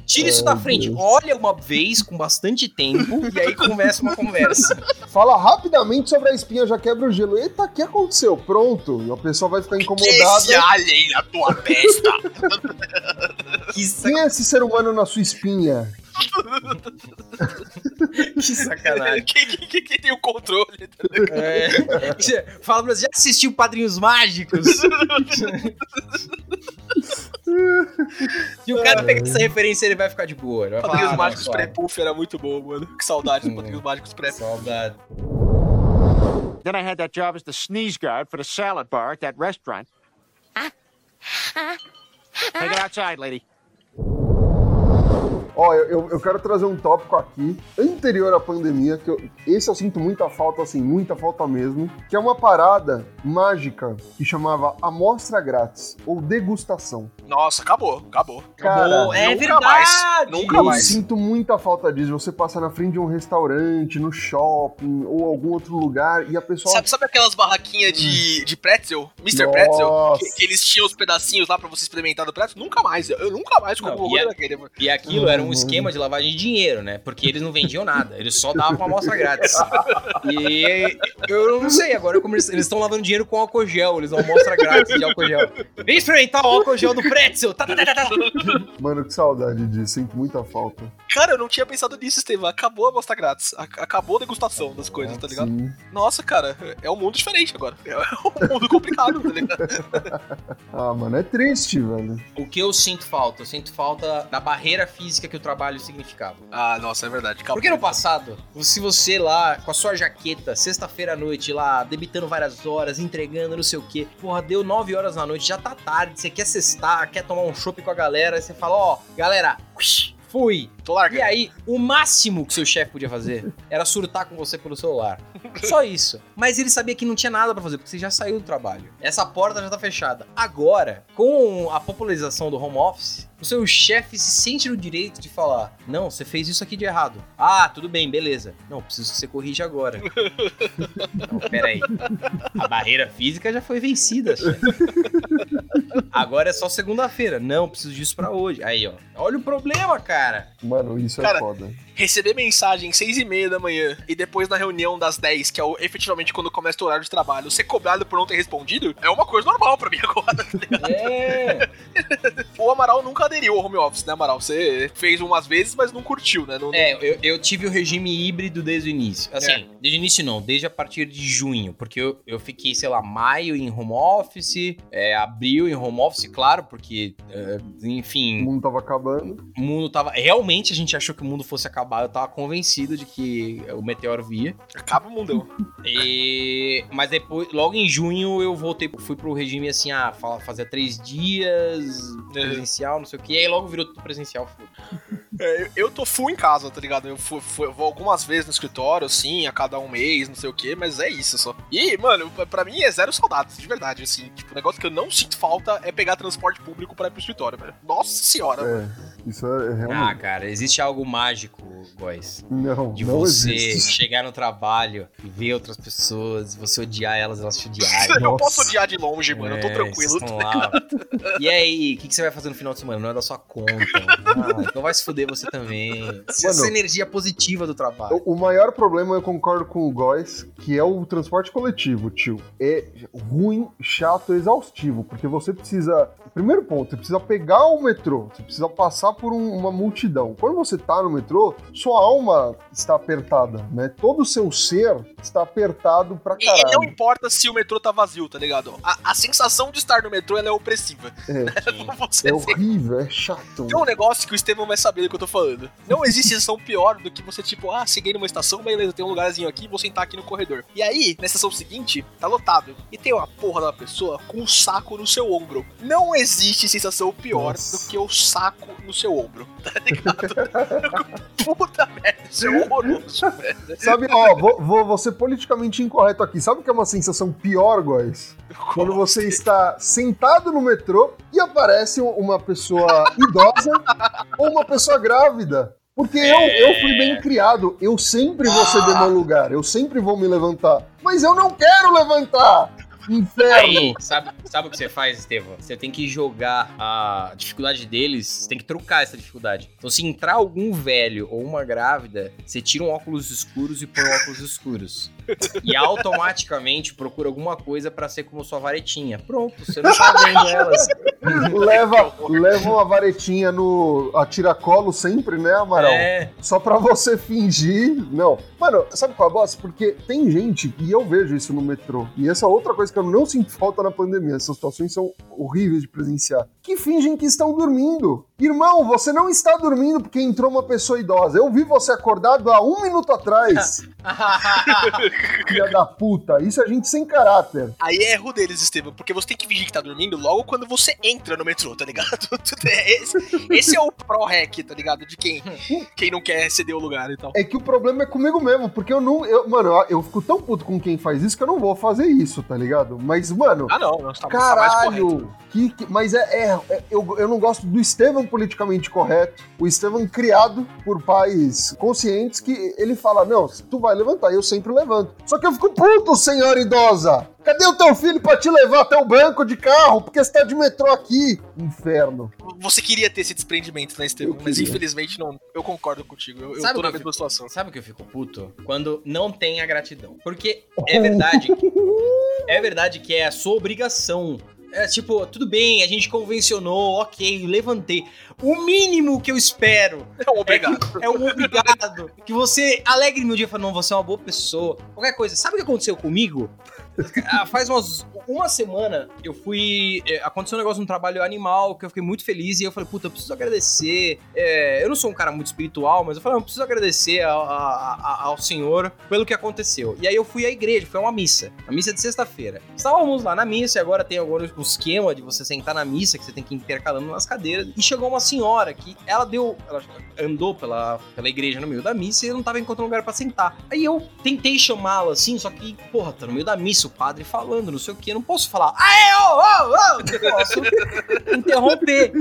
Tira isso da frente, olha uma vez com bastante tempo e aí começa uma conversa. Fala rapidamente sobre a espinha, já quebra o gelo. Eita, o que aconteceu? Pronto. E a pessoa vai ficar Esse incomodada. alien na tua testa. Que, é esse ser humano na sua espinha? que sacanagem. quem, quem- quem- tem o controle? É. Fala pra você, já assistiu Padrinhos Mágicos? Se o cara pegar essa referência, ele vai ficar de boa. Ele vai falar, Padrinhos ah, Mágicos pré-puff era muito bom, mano. Que saudade dos Hum. Padrinhos Mágicos pré Saudade. Then I had that job as the sneeze guard for the salad bar at that restaurant. Take it outside, lady. Ó, eu, eu- eu quero trazer um tópico aqui, anterior à pandemia, que eu- esse eu sinto muita falta, assim, muita falta mesmo, que é uma parada mágica que chamava amostra grátis, ou degustação. Nossa, acabou, acabou. Cara, Acabou. é nunca verdade. mais, nunca eu mais. sinto muita falta disso. Você passa na frente de um restaurante, no shopping, ou algum outro lugar, e a pessoa... Sabe, sabe aquelas barraquinhas de, de pretzel? Mr. Nossa. Pretzel? Que, que eles tinham os pedacinhos lá pra você experimentar do pretzel? Nunca mais. Eu, eu nunca mais um e é- daquele. E aquilo era um Uhum. esquema de lavagem de dinheiro, né? Porque eles não vendiam nada, eles só davam uma amostra grátis. E eu não sei agora como eles eles estão lavando dinheiro com álcool gel, eles dão amostra grátis de álcool gel. Vem experimentar o álcool gel do pretzel! Tá, tá, tá, tá, tá. Mano, que saudade disso, sinto muita falta. Cara, eu não tinha pensado nisso, Estevam. Acabou a amostra grátis. Ac- acabou a degustação das coisas, tá ligado? Sim. Nossa, cara, é um mundo diferente agora. É um mundo complicado, tá ligado? Ah, mano, é triste, velho. O que eu sinto falta? Eu sinto falta da barreira física que o trabalho significava. Ah, nossa, é verdade. Porque no passado, se você lá, com a sua jaqueta, sexta-feira à noite, lá, debitando várias horas, entregando não sei o quê, porra, deu 9 horas da noite, já tá tarde, você quer cestar, quer tomar um chopp com a galera, aí você fala, ó, galera, fui. Tô largando. E aí, o máximo que seu chefe podia fazer era surtar com você pelo celular. Só isso. Mas ele sabia que não tinha nada pra fazer, porque você já saiu do trabalho. Essa porta já tá fechada. Agora, com a popularização do home office, o seu chefe se sente no direito de falar: Não, você fez isso aqui de errado. Ah, tudo bem, beleza. Não, preciso que você corrija agora. não, peraí. A barreira física já foi vencida, chefe. Agora é só segunda-feira. Não, preciso disso pra hoje. Aí, ó. Olha o problema, cara. Mano, isso Cara, é foda. Receber mensagem seis e meia da manhã e depois na reunião das 10, que é o- efetivamente quando começa o horário de trabalho, ser cobrado por não ter respondido, é uma coisa normal pra mim agora, tá ligado? É. O Amaral nunca aderiu ao home office, né, Amaral? Você fez umas vezes, mas não curtiu, né? Não, É, eu, eu tive o regime híbrido desde o início. Assim, É. desde o início não, desde a partir de junho. Porque eu, eu fiquei, sei lá, maio em home office, é, abril em home office, claro, porque, é, O enfim, mundo tava acabando. o mundo tava. Realmente a gente achou que o mundo fosse acabar. Eu tava convencido de que o meteoro via. Acaba o mundão. E... Mas depois, logo em junho, eu voltei, fui pro regime assim, ah, fa- fazia três dias, presencial, não sei o que, e aí logo virou tudo presencial. foda. É, eu, tô full em casa, tá ligado? Eu, fui- fui- eu vou algumas vezes no escritório, assim, a cada um mês, não sei o que, mas é isso só. E, mano, pra- mim é zero saudades, de verdade, assim. Tipo, o negócio que eu não sinto falta é pegar transporte público pra ir pro escritório, velho. Nossa senhora, mano. É, isso é Ah, realmente. cara, existe algo mágico, boys. não, De não você existe. chegar no trabalho e ver outras pessoas, você odiar elas, elas te odiarem. eu nossa. posso odiar de longe, mano, eu tô É, tranquilo. lá. E aí, o que, que você vai fazer no final de semana? Não é da sua conta. Ah, então vai se fuder você também. Essa energia positiva do trabalho. O maior problema, eu concordo com o Góis, que é o transporte coletivo, tio. É ruim, chato, exaustivo, porque você precisa. Primeiro ponto, você precisa pegar o metrô, você precisa passar por um- uma multidão. Quando você tá no metrô, sua alma está apertada, né? Todo o seu ser está apertado pra E, e não caralho. importa se o metrô tá vazio, tá ligado? A, a sensação de estar no metrô ela é opressiva. É, você é horrível, é chato. Tem um negócio que o Estevão vai saber do que eu tô falando. Não existe sensação pior do que você, tipo, ah, cheguei numa estação, beleza, tem um lugarzinho aqui, vou sentar aqui no corredor. E aí, na estação seguinte, tá lotado. E tem uma porra da pessoa com um saco no seu ombro. Não existe sensação pior Nossa. do que o saco no seu ombro. Tá ligado? Puta merda, isso é horroroso, velho. Sabe, ó, vou, vou, vou ser politicamente incorreto aqui. Sabe o que é uma sensação pior, Góis? Quando você está sentado no metrô e aparece uma pessoa idosa ou uma pessoa grávida. Porque eu, eu fui bem criado, eu sempre vou ceder meu lugar, eu sempre vou me levantar. Mas eu não quero levantar! Inferno! Aí, sabe, sabe o que você faz, Estevão? Você tem que jogar a dificuldade deles, você tem que trocar essa dificuldade. Então, se entrar algum velho ou uma grávida, você tira um óculos escuros e põe um óculos escuros. E automaticamente procura alguma coisa pra ser como sua varetinha. Pronto, você não tá vendo elas. Leva, leva uma varetinha no a tiracolo sempre, né, Amaral? É, Só pra você fingir. Não. Mano, sabe qual é a bosta? Porque tem gente, e eu vejo isso no metrô, e essa é outra coisa que eu não sinto falta na pandemia, essas situações são horríveis de presenciar, que fingem que estão dormindo. Irmão, você não está dormindo porque entrou uma pessoa idosa. Eu vi você acordado há um minuto atrás, filha da puta. Isso é gente sem caráter. Aí é erro deles, Estevam, porque você tem que fingir que tá dormindo logo quando você entra no metrô, tá ligado? Esse, esse é o pro-hack, tá ligado? De quem, quem não quer ceder o lugar e tal. É que o problema é comigo mesmo, porque eu não. Eu, mano, eu- eu fico tão puto com quem faz isso que eu não vou fazer isso, tá ligado? Mas, mano. Ah, não, não, tá, tá. Caralho! Que, que- mas é, é- é- eu, eu não gosto do Estevam politicamente correto. O Estevam criado por pais conscientes que ele fala: Não, tu vai levantar, eu sempre levanto. Só que eu fico puto, senhora idosa! Cadê o teu filho pra te levar até o banco de carro? Porque você tá de metrô aqui. Inferno. Você queria ter esse desprendimento, né, Estevam? Eu Mas infelizmente não. Eu concordo contigo. Eu, eu Sabe tô o na que eu mesma situação. Sabe o que eu fico puto? Quando não tem a gratidão. Porque é verdade. é verdade que é a sua obrigação. É tipo, tudo bem, a gente convencionou, ok, levantei. O mínimo que eu espero Não, obrigado. é um obrigado. que você alegre meu dia e fala, não, você é uma boa pessoa. Qualquer coisa. Sabe o que aconteceu comigo? Ah, Faz umas, uma semana eu fui. é, Aconteceu um negócio no trabalho animal que eu fiquei muito feliz e eu falei, puta, eu preciso agradecer. É, eu não sou um cara muito espiritual, mas eu falei, eu preciso agradecer a- a- a- ao Senhor pelo que aconteceu. E aí eu fui à igreja, foi uma missa. A missa de sexta-feira. Estávamos lá na missa e agora tem agora o esquema de você sentar na missa, que você tem que ir intercalando nas cadeiras. E chegou uma senhora que ela deu. Ela andou pela, pela igreja no meio da missa e eu não tava encontrando lugar pra sentar. Aí eu tentei chamá-la assim, só que, porra, tá no meio da missa, o padre falando, não sei o que, eu não posso falar, aê, ô, ô, ô, não posso interromper.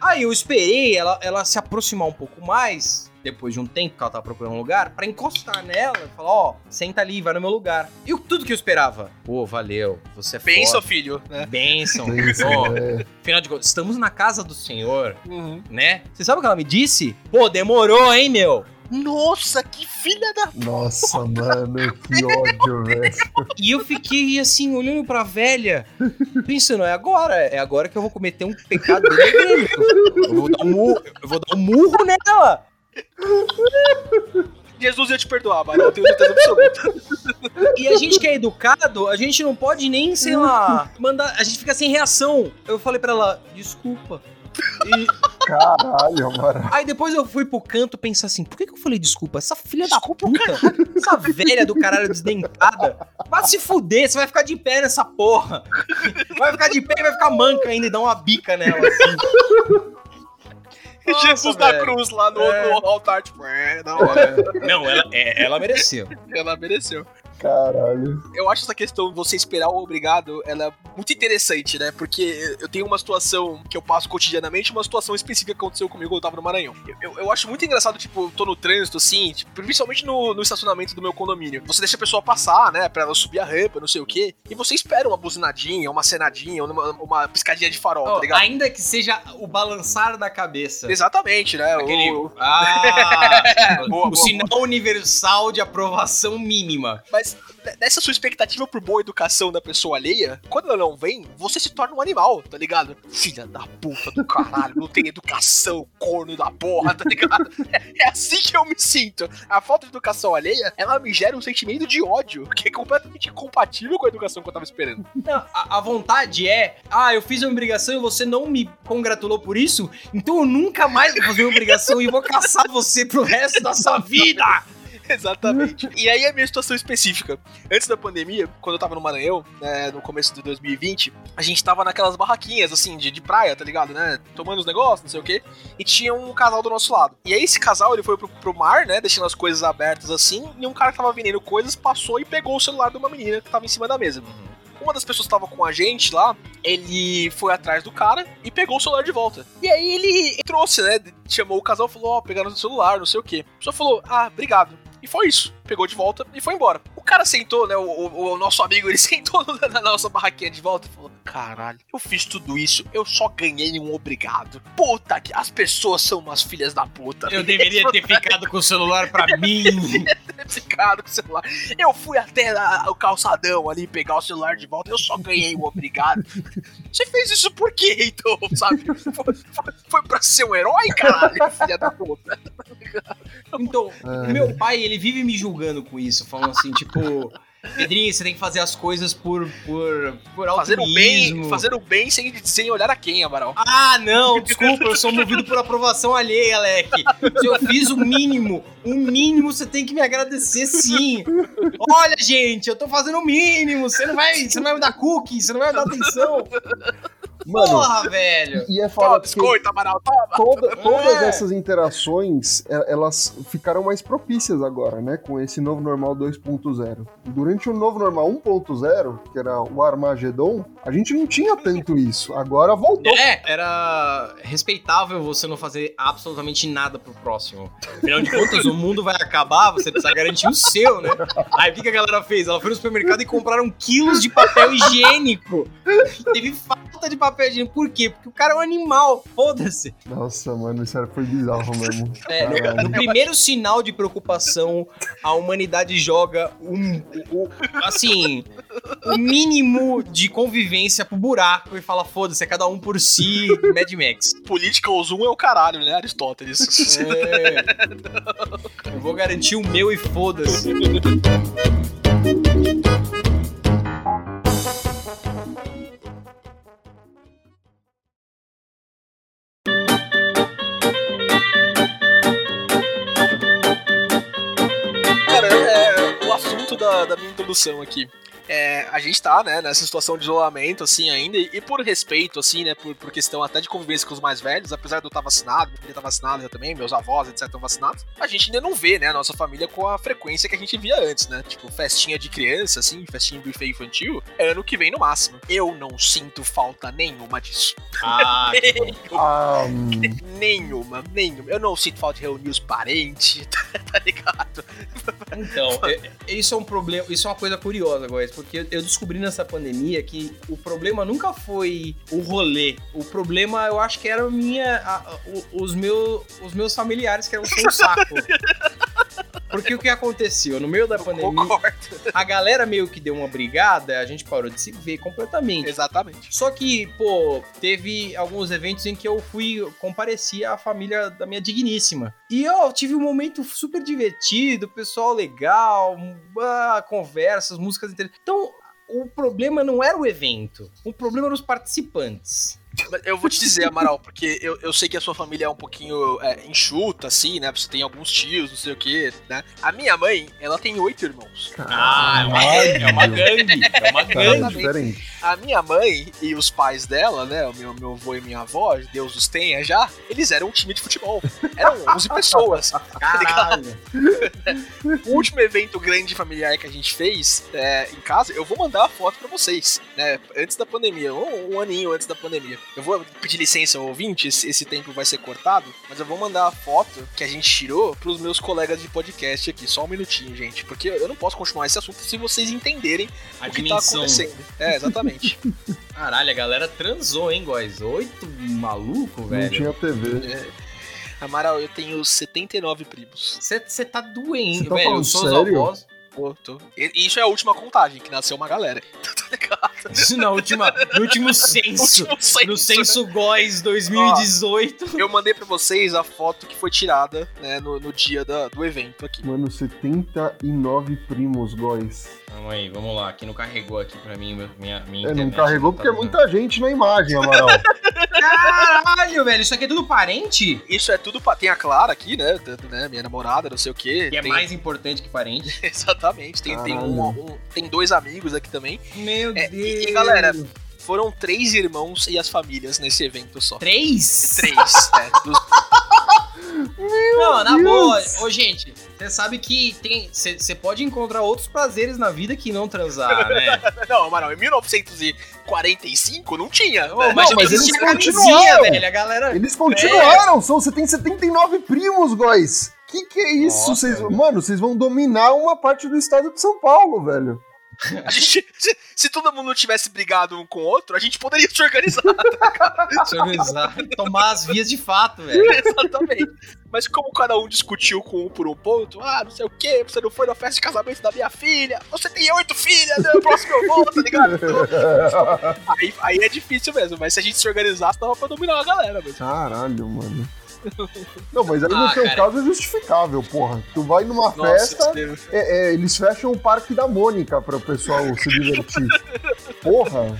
Aí eu esperei ela, ela se aproximar um pouco mais, depois de um tempo que ela tava procurando um lugar, pra encostar nela e falar, ó, senta ali, vai no meu lugar. E o- tudo que eu esperava, pô, valeu, você é Pensa, foda. filho, né? Isso, é. Afinal de contas, estamos na casa do Senhor, Uhum. né? Você sabe o que ela me disse? Pô, demorou, hein, meu? Nossa, que filha da. Nossa, mano, que ódio, velho. E eu fiquei assim, olhando pra velha, pensando, é agora, é agora que eu vou cometer um pecado. Eu vou dar um murro, eu vou dar um murro nela. Jesus ia te perdoar, eu tenho certeza absoluta. E a gente que é educado, a gente não pode nem, sei lá, mandar. A gente fica sem reação. Eu falei pra ela, desculpa. E Caralho, mano. aí depois eu fui pro canto pensar assim, por que, que eu falei desculpa? Essa filha da puta, essa velha do caralho desdentada, vai se fuder, você vai ficar de pé nessa porra. Vai ficar de pé e vai ficar manca ainda e dar uma bica nela, assim. Nossa, Jesus da velho. cruz lá no, É. no altar, tipo, é, da hora. Não, ela, é, ela mereceu. Ela mereceu. Caralho. Eu acho essa questão de você esperar o obrigado, ela é muito interessante, né? Porque eu tenho uma situação que eu passo cotidianamente, uma situação específica que aconteceu comigo quando eu tava no Maranhão. Eu, eu, eu acho muito engraçado, tipo, eu tô no trânsito, assim, tipo, principalmente no, no estacionamento do meu condomínio. Você deixa a pessoa passar, né? Pra ela subir a rampa, não sei o quê. E você espera uma buzinadinha, uma cenadinha, uma, uma piscadinha de farol, Ó, tá ligado? ainda que seja o balançar da cabeça. Exatamente, né? Aquele. O- Ah! Boa, o boa, sinal universal de aprovação mínima. Mas nessa sua expectativa por boa educação da pessoa alheia, quando ela não vem, você se torna um animal, tá ligado? Filha da puta do caralho, não tem educação, corno da porra, tá ligado? É, é assim que eu me sinto. A falta de educação alheia, ela me gera um sentimento de ódio, que é completamente incompatível com a educação que eu tava esperando. Não, a, a vontade é, ah, eu fiz uma obrigação e você não me congratulou por isso, então eu nunca mais vou fazer uma obrigação e vou caçar você pro resto da sua vida. Exatamente. E aí a minha situação específica. Antes da pandemia, quando eu tava no Maranhão, né, no começo de 2020, a gente tava naquelas barraquinhas, assim, de, de praia, tá ligado, né? Tomando os negócios, não sei o quê. E tinha um casal do nosso lado. E aí esse casal, ele foi pro, pro mar, né, deixando as coisas abertas assim, e um cara que tava vendendo coisas passou e pegou o celular de uma menina que tava em cima da mesa. Uma das pessoas que tava com a gente lá, ele foi atrás do cara e pegou o celular de volta. E aí ele trouxe, né? Chamou o casal e falou: Ó, pegaram o celular, não sei o quê. A pessoa falou: Ah, obrigado. E foi isso. Pegou de volta e foi embora. O cara sentou, né? O, o- o nosso amigo, ele sentou na, na nossa barraquinha de volta e falou: Caralho, eu fiz tudo isso, eu só ganhei um obrigado. Puta que as pessoas são umas filhas da puta. Eu deveria ter ficado com o celular pra mim. Ficado com o celular. Eu fui até a- o calçadão ali pegar o celular de volta, eu só ganhei um obrigado. Você fez isso por quê, então, sabe? Foi, foi, foi pra ser um herói, caralho, filha da puta. Então, É. meu pai, ele vive me julgando com isso, falando assim, tipo, Pedrinho, você tem que fazer as coisas por, por, por Fazer o bem, fazer o bem sem, sem olhar a quem, Amaral. Ah, não, desculpa, eu sou movido por aprovação alheia, Alec. Se eu fiz o mínimo, o mínimo você tem que me agradecer sim. Olha, gente, eu tô fazendo o mínimo, você não vai, você não vai me dar cookie, você não vai me dar atenção. Mano, Porra, velho. e é Toma, foda porque biscoito, Amaral, toma. toda- todas É. essas interações, é, elas ficaram mais propícias agora, né? Com esse novo normal 2.0. Durante o novo normal 1.0, que era o Armagedon, a gente não tinha tanto isso. Agora voltou. É, era respeitável você não fazer absolutamente nada pro próximo. Afinal de contas, o mundo vai acabar, você precisa garantir o seu, né? Aí o que que a galera fez? Ela foi no supermercado e compraram quilos de papel higiênico. Teve falta de papel higiênico. Por quê? Porque o cara é um animal. Foda-se. Nossa, mano, isso era- foi bizarro mesmo. É, Caralho. no primeiro sinal de preocupação, a humanidade joga um, o- assim, o mínimo de convivência pro buraco e fala: foda-se, é cada um por si, Mad Max. Política ou zoom é o caralho, né, Aristóteles? É. Eu vou garantir o meu e foda-se. Introdução aqui. É, a gente tá, né, nessa situação de isolamento, assim, ainda, e, e por respeito, assim, né, por, por questão até de convivência com os mais velhos, apesar de eu estar vacinado, minha família tá vacinada já também, meus avós, etc, estão vacinados, a gente ainda não vê, né, a nossa família com a frequência que a gente via antes, né, tipo, festinha de criança, assim, festinha de buffet infantil, é ano que vem no máximo. Eu não sinto falta nenhuma disso. Ah, hum, Nenhuma, nenhuma. Eu não sinto falta de reunir os parentes, tá ligado? então, é- é- isso é um problema, isso é uma coisa curiosa, Góis, porque eu descobri nessa pandemia que o problema nunca foi o rolê. O problema, eu acho que era minha, a, a, os, meu, os meus familiares que eram um saco. Porque o que aconteceu? No meio da Eu pandemia, concordo. a galera meio que deu uma brigada, a gente parou de se ver completamente. Exatamente. Só que, pô, teve alguns eventos em que eu fui comparecer à família da minha digníssima. E eu tive um momento super divertido, pessoal legal, ah, conversas, músicas interessantes. Então, o problema não era o evento, o problema eram os participantes. Eu vou te dizer, Amaral, porque eu, eu sei que a sua família é um pouquinho é, enxuta, assim, né? Você tem alguns tios, não sei o quê, né? A minha mãe, ela tem oito irmãos. Ah, é uma, é uma gangue, é uma gangue. diferente. A minha mãe e os pais dela, né? O meu, meu avô e minha avó, Deus os tenha já, eles eram um time de futebol. Eram 11 pessoas. tá ligado? Caralho. O último evento grande familiar que a gente fez é, em casa, eu vou mandar a foto pra vocês, né? Antes da pandemia, um, um aninho antes da pandemia. Eu vou pedir licença ao ouvinte, esse, esse tempo vai ser cortado, mas eu vou mandar a foto que a gente tirou pros meus colegas de podcast aqui. Só um minutinho, gente, porque eu não posso continuar esse assunto se vocês entenderem A o que tá dimensão. acontecendo. É, exatamente. Caralho, a galera transou, hein, guys? Oito maluco, Não velho. tinha TV. É. Amaral, eu tenho 79 primos. Você tá doente, tá velho. falando Os seus sério? avós. Pô, tô- E isso é a última contagem, que nasceu uma galera. Tá ligado? Na última, no último censo. Último censo, No censo GOIS 2018. Eu mandei pra vocês a foto que foi tirada né, no, no dia da- do evento aqui. Mano, 79 primos, góis. Calma aí, vamos lá. Aqui não carregou aqui pra mim, meu- minha, minha É, não internet. carregou tá porque é muita gente na imagem, Amaral. Caralho, velho. Isso aqui é tudo parente? Isso é tudo pra. Tem a Clara aqui, né? tanto, né, Minha namorada, não sei o quê. Que é Tem- mais importante que parente. Exatamente. Tem, tem, um- um- tem dois amigos aqui também. Meu É, Deus. e- e galera, Foram três irmãos e as famílias nesse evento só. Três? Três, né? Dos- Não, na Deus. boa. Ô, gente, você sabe que tem. Você pode encontrar outros prazeres na vida que não transar, né? Não, Amaral, em 1945 não tinha. Ô, né? mas, Não, mas eles continuaram. velho. A galera. Eles continuaram, são, você tem 79 primos, góis. Que que é isso? Nossa, velho. mano, vocês vão dominar uma parte do estado de São Paulo, velho. A gente, se, se todo mundo tivesse brigado um com o outro, a gente poderia se organizar. Deixa eu avisar. Tomar as vias de fato, velho. Exatamente. Mas como cada um discutiu com um por um ponto, ah, não sei o que, você não foi na festa de casamento da minha filha, você tem oito filhas, né? O próximo eu vou, tá ligado? Então, aí, aí é difícil mesmo, mas se a gente se organizasse, dava pra dominar a galera mesmo. Caralho, mano. Não, mas aí no Ah, seu cara. caso é justificável, porra. Tu vai numa festa, Estevam. é- é, eles fecham o Parque da Mônica para o pessoal se divertir. Porra.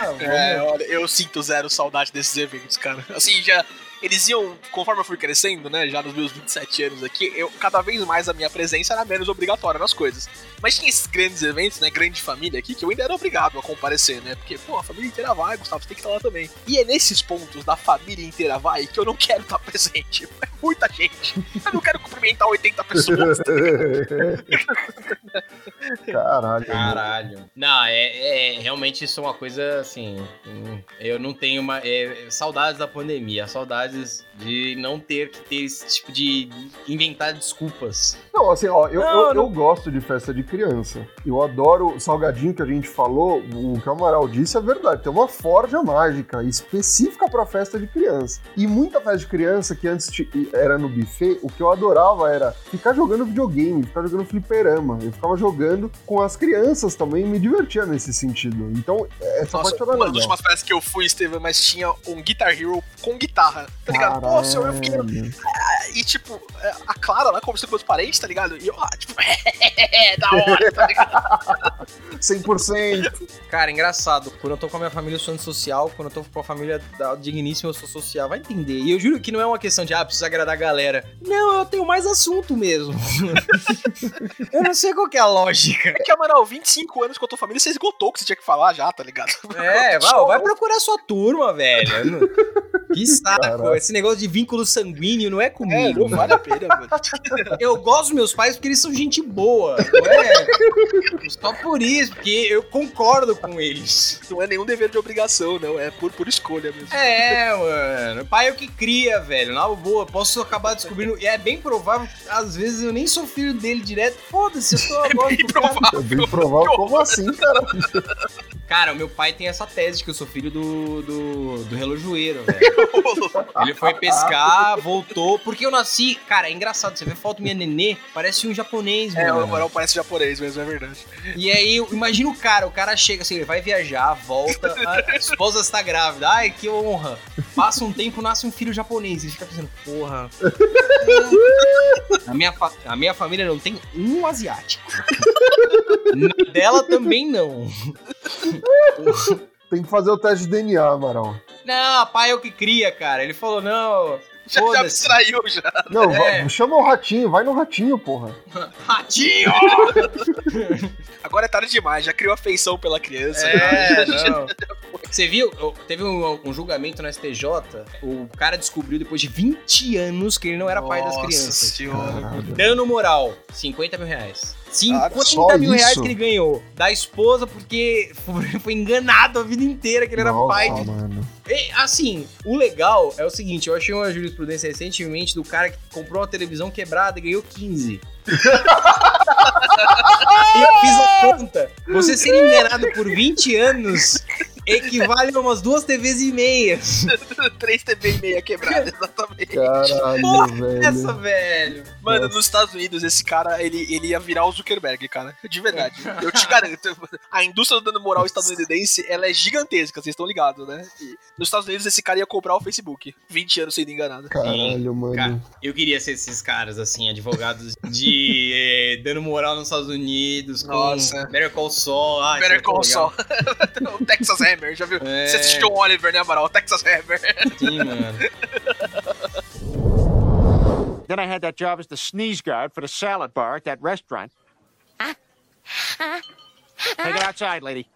Ah, É, olha, eu sinto zero saudade desses eventos, cara. Assim, já. Eles iam, conforme eu fui crescendo, né, já nos meus 27 anos aqui, eu, cada vez mais a minha presença era menos obrigatória nas coisas. Mas tinha esses grandes eventos, né, grande família aqui, que eu ainda era obrigado a comparecer, né, porque, pô, a família inteira vai, Gustavo, você tem que estar lá também. E é nesses pontos da família inteira vai que eu não quero estar presente. É muita gente. Eu não quero cumprimentar 80 pessoas. Caralho. mano. Caralho. Não, é, é- realmente isso é uma coisa assim. Eu não tenho uma. é, saudades da pandemia, saudades de não ter que ter esse tipo de inventar desculpas. Não, assim, ó, eu, Não, eu, não- eu gosto de festa de criança. Eu adoro o salgadinho que a gente falou, o que o Amaral disse é verdade. Tem uma forja mágica específica pra festa de criança. E muita festa de criança que antes era no buffet, o que eu adorava era ficar jogando videogame, ficar jogando fliperama. Eu ficava jogando com as crianças também e me divertia nesse sentido. Então, essa Nossa, parte era uma das últimas festas que eu fui, Estevam, mas tinha um Guitar Hero com guitarra, tá ligado? Pô, senhor, eu fiquei Caralho. E, tipo, a Clara lá conversando com os parentes, tá ligado? E eu lá, tipo, é, da hora, tá ligado? 100%. Cara, engraçado. Quando eu tô com a minha família, eu sou antissocial. Quando eu tô com a família da Digníssima, eu sou social. Vai entender. E eu juro que não é uma questão de, ah, preciso agradar a galera. Não, eu tenho mais assunto mesmo. eu não sei qual que é a lógica. É que, Amaral, 25 anos com a tua família, você esgotou o que você tinha que falar já, tá ligado? É, vai, vai procurar sua turma, velho. Que saco. Caraca. Esse negócio de vínculo sanguíneo não é É, comigo. não vale a pena, mano. Eu gosto dos meus pais porque eles são gente boa. Não é só por isso, porque eu concordo com eles. Não é nenhum dever de obrigação, não. É por, por escolha mesmo. É, mano. Pai é o que cria, velho. Na boa, posso acabar descobrindo. E é bem provável que às vezes eu nem sou filho dele direto. Foda-se, eu tô É agora. bem provável. É bem provável. Como assim, cara? Cara, o meu pai tem essa tese de que eu sou filho do, do, do relojoeiro, velho. Ele foi pescar, voltou. Porque eu nasci. Cara, é engraçado. Você vê foto minha nenê, parece um japonês, É, o mano. Amaral parece japonês mesmo, é verdade. E aí, imagina o cara, o cara chega assim, ele vai viajar, volta, a esposa está grávida, ai, que honra. Passa um tempo, nasce um filho japonês, ele fica pensando, porra. A minha, a minha família não tem um asiático. Na dela também não. Tem que fazer o teste de DNA, Amaral. Não, pai é o que cria, cara. Ele falou, não, Já, já abstraiu já. Não, É. chama o ratinho, vai no ratinho, porra. Ratinho! Agora é tarde demais, já criou afeição pela criança. É, já- não. Você viu? Teve um, um julgamento no STJ. O cara descobriu depois de 20 anos que ele não era pai das Nossa crianças. senhora. Dano moral, 50 mil reais. 50 só mil reais que ele ganhou. Da esposa, porque foi- enganado a vida inteira que ele era Nossa, pai de. mano. E, assim, o legal é o seguinte: eu achei uma jurisprudência recentemente do cara que comprou uma televisão quebrada e ganhou 15. e eu fiz a conta. Você ser enganado por 20 anos equivale a umas duas TVs e meia. 3 TV e meia quebrada, exatamente. Caralho, Porra, velho. Essa, velho. Mano, nos Estados Unidos, esse cara, ele, ele ia virar o Zuckerberg, cara. De verdade. Eu te garanto. A indústria do dano moral estadunidense, ela é gigantesca, vocês estão ligados, né? E nos Estados Unidos, esse cara ia comprar o Facebook. 20 anos sendo enganado. Caralho, mano. Cara, eu queria ser esses caras, assim, advogados de eh, dano moral nos Estados Unidos, com Nossa. Better Call Saul. Ah, Better Call. Saul. o Texas Hammer, já viu? É. Você assistiu o Oliver, né, Amaral? Texas Hammer. Sim, mano. Then I had that job as the sneeze guard for the salad bar at that restaurant. Ah. Take it outside, lady.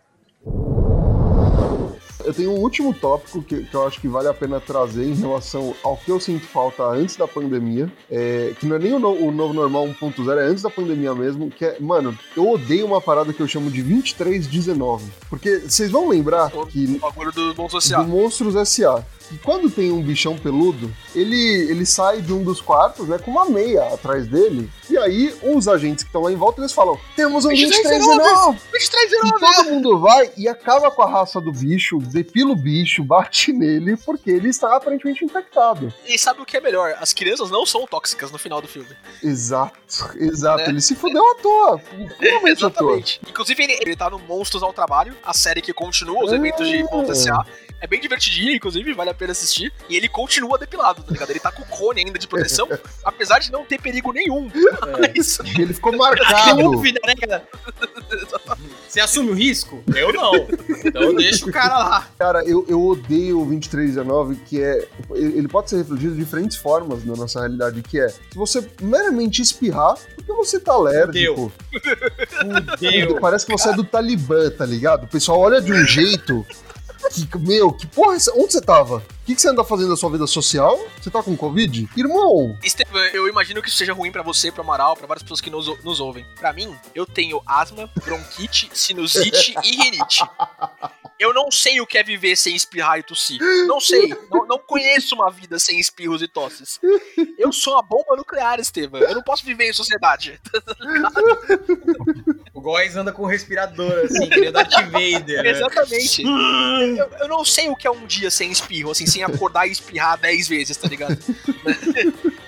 Eu tenho um último tópico que, que eu acho que vale a pena trazer em relação ao que eu sinto falta antes da pandemia, é, que não é nem o, no- o novo normal 1.0, é antes da pandemia mesmo, que é, mano, eu odeio uma parada que eu chamo de 2319. Porque vocês vão lembrar que O bagulho do Bom do Social. Monstros S.A. Que quando tem um bichão peludo, ele, ele sai de um dos quartos, né, com uma meia atrás dele, e aí os agentes que estão lá em volta, eles falam, temos um 2319! 23 E todo mundo vai e acaba com a raça do bicho, depila o bicho, bate nele, porque ele está aparentemente infectado. E sabe o que é melhor? As crianças não são tóxicas no final do filme. Exato, exato. Né? Ele se fudeu à toa. Puramente à toa. Exatamente. Inclusive, ele, ele tá no Monstros ao Trabalho, a série que continua os Ah. eventos de Ponto S.A. É bem divertidinho, inclusive, vale a pena assistir. E ele continua depilado, tá ligado? Ele tá com o cone ainda de proteção, apesar de não ter perigo nenhum. Olha isso. Ele ficou Que marcado. dúvida, né, cara? Você assume o risco? Eu não. Então deixa o cara lá. Cara, eu, eu odeio o 2319, que é. Ele pode ser refletido de diferentes formas na nossa realidade, que é se você meramente espirrar, porque você tá alérgico. Fudeu. Parece que você é do Talibã, tá ligado? O pessoal olha de um jeito. Que, meu, que porra é? Onde você tava? O que, que você anda fazendo na sua vida social? Você tá com Covid? Irmão! Estevam, eu imagino que isso seja ruim pra você, pro Amaral, pra várias pessoas que nos, nos ouvem. Pra mim, eu tenho asma, bronquite, sinusite e rinite. Eu não sei o que é viver sem espirrar e tossir. Não sei. Não, não conheço uma vida sem espirros e tosses. Eu sou uma bomba nuclear, Estevam. Eu não posso viver em sociedade. O Góis anda com o respirador, assim, que nem o Darth Vader. né? Exatamente. Eu, eu não sei o que é um dia sem espirro, assim, sem acordar e espirrar 10 vezes, tá ligado?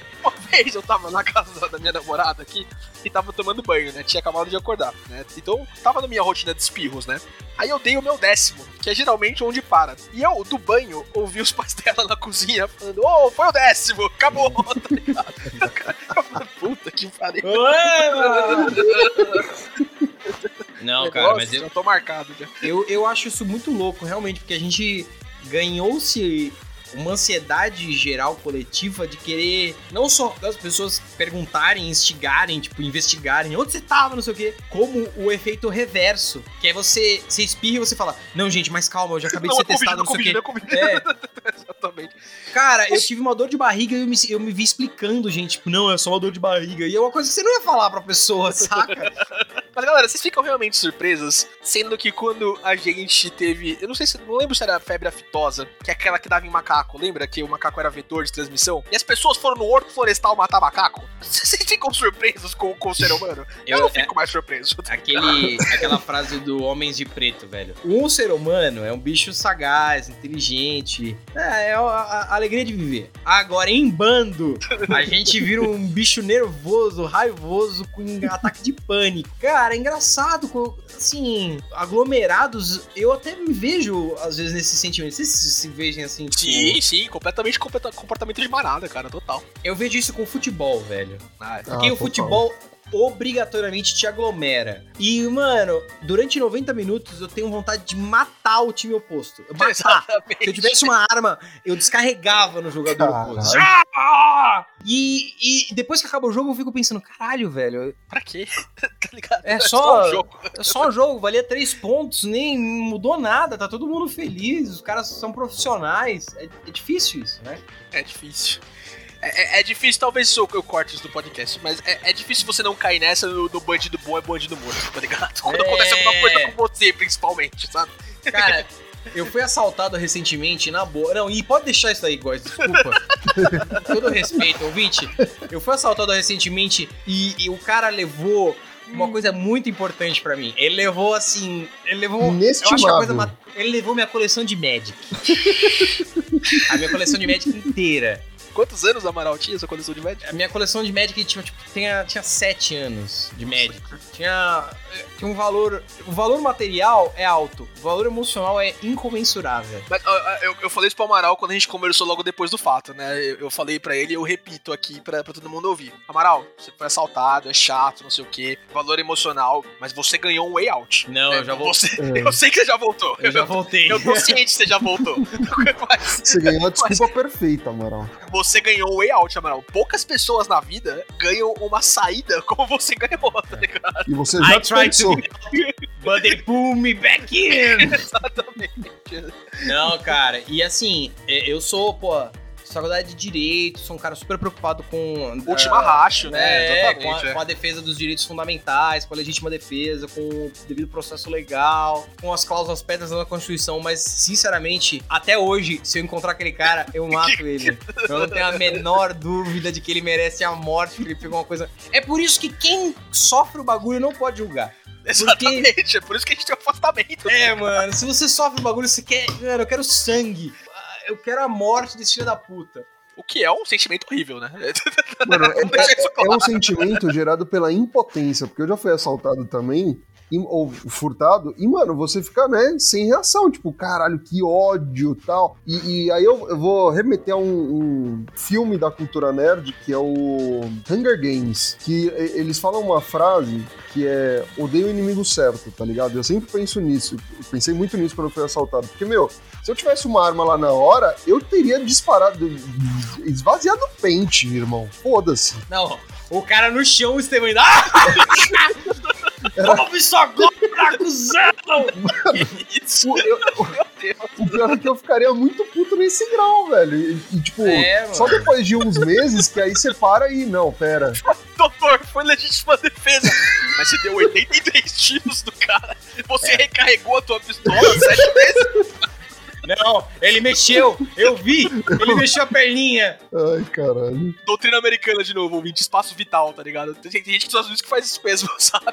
Uma vez eu tava na casa da minha namorada aqui e tava tomando banho, né? Tinha acabado de acordar, né? Então tava na minha rotina de espirros, né? Aí eu dei o meu décimo, que é geralmente onde para. E eu, do banho, ouvi os pais dela na cozinha falando: Ô, foi o décimo, acabou, tá ligado? Eu falei, Puta que pariu. Não, cara, Nossa, mas eu, já tô marcado já. eu, eu acho isso muito louco, realmente, porque a gente ganhou-se uma ansiedade geral coletiva de querer não só as pessoas perguntarem, instigarem, tipo, investigarem onde você tava, não sei o quê, como o efeito reverso, que é você, você espirra e você fala, não, gente, mas calma, eu já acabei Não, de é ser Covid, testado, não não é sei o quê. é. É. Exatamente. Cara, eu tive uma dor de barriga e eu me, eu me vi explicando, gente. Tipo, não, é só uma dor de barriga. E é uma coisa que você não ia falar pra pessoa, saca? Mas galera, vocês ficam realmente surpresas, sendo que quando a gente teve. Eu não sei se. Não lembro se era febre aftosa, que é aquela que dava em macaco. Lembra que o macaco era vetor de transmissão? E as pessoas foram no horto florestal matar macaco? Vocês ficam surpresos com, com o ser humano? Eu, Eu- não fico mais surpreso. Aquele, aquela frase do Homens de Preto, velho. Um ser humano é um bicho sagaz, inteligente. É, é a, a- alegria de viver. Agora, em bando, a gente vira um bicho nervoso, raivoso, com ataque de pânico. Cara, é engraçado. Assim, aglomerados, eu até me vejo, às vezes, nesse sentimento. Vocês se, se veem assim, tipo, Sim, sim, completamente comporta- comportamento de manada, cara, total. Eu vejo isso com o futebol, velho. Ah, Porque Ah, o futebol obrigatoriamente te aglomera. E, mano, durante 90 minutos eu tenho vontade de matar o time oposto. Matar. Exatamente. Se eu tivesse uma arma, eu descarregava no jogador Caralho. oposto. Ah! E, e depois que acaba o jogo, eu fico pensando, caralho, velho, Pra quê? tá ligado? É só- um jogo. é só um jogo, valia três pontos, nem mudou nada, tá todo mundo feliz, os caras são profissionais. É, é difícil isso, né? É difícil. É, é- é difícil, talvez eu, eu corte isso do podcast, mas é, é difícil você não cair nessa no, no bandido bom é bandido morto, tá ligado? Quando É. acontece alguma coisa com você, principalmente, sabe? Cara, eu fui assaltado recentemente na boa. Não, e pode deixar isso aí, Góis, desculpa. Com todo respeito, ouvinte. Eu fui assaltado recentemente e, e o cara levou uma coisa muito importante pra mim. Ele levou assim. Ele levou. Eu acho que a coisa. Ele levou minha coleção de Magic. a minha coleção de Magic inteira. Quantos anos Amaral tinha essa coleção de médico? A minha coleção de Magic tinha, tipo, tinha, tinha sete anos de Magic. Tinha, tinha um valor. O valor material é alto, o valor emocional é incomensurável. Mas eu, eu falei isso pro Amaral quando a gente conversou logo depois do fato, né? Eu, eu falei pra ele e eu repito aqui pra, pra todo mundo ouvir. Amaral, você foi assaltado, é chato, não sei o quê, valor emocional, mas você ganhou um way out. Não, né? eu já voltei. É. Eu sei que você já voltou. Eu já voltei. Eu tô ciente que você já voltou. Mas Você ganhou a desculpa perfeita, Amaral. você ganhou um way out, Amaral. Poucas pessoas na vida ganham uma saída como você ganhou, tá ligado? E você já Tried to. But they pull me back in. Exatamente. Não, cara, e assim, é, eu sou, pô, faculdade de Direito, sou um cara super preocupado com... Última ah, racho, né? É, com a, é. com a defesa dos direitos fundamentais, com a legítima defesa, com o devido processo legal, com as cláusulas pedras da Constituição, mas, sinceramente, até hoje, se eu encontrar aquele cara, eu mato ele. Eu não tenho a menor dúvida de que ele merece a morte, que ele pegou uma coisa... É por isso que quem sofre o bagulho não pode julgar. Exatamente, é por isso que a gente tem afastamento. É, mano, se você sofre o bagulho, você quer... Mano, eu quero sangue. Eu quero a morte desse filho da puta. O que é um sentimento horrível, né? Mano, é, deixar isso é um claro. sentimento gerado pela impotência, porque eu já fui assaltado também, e- ou furtado, e, mano, você fica, né, sem reação, tipo, caralho, que ódio tal. E, e aí eu, eu vou remeter a um, um filme da cultura nerd, que é o Hunger Games, que eles falam uma frase que é odeio o inimigo certo, tá ligado? Eu sempre penso nisso, eu pensei muito nisso quando eu fui assaltado, porque, meu, se eu tivesse uma arma lá na hora, eu teria disparado, esvaziado o pente, irmão. Foda-se. Não, o cara no chão, o Estevão. Ah! Ouve isso agora, cuzão! Que isso? Eu- Meu Deus. o pior é que eu ficaria muito puto nesse grau, velho. E, e, tipo, É, só depois de uns meses que aí você para e, não, pera. Doutor, foi legítima defesa. Mas você deu 83 tiros do cara. Você É. recarregou a tua pistola sete vezes. Não, ele mexeu, eu vi, ele mexeu a perninha. Ai, caralho. Doutrina americana de novo, ouvinte. Espaço vital, tá ligado? Tem, tem gente nos Estados Unidos que faz isso mesmo, sabe?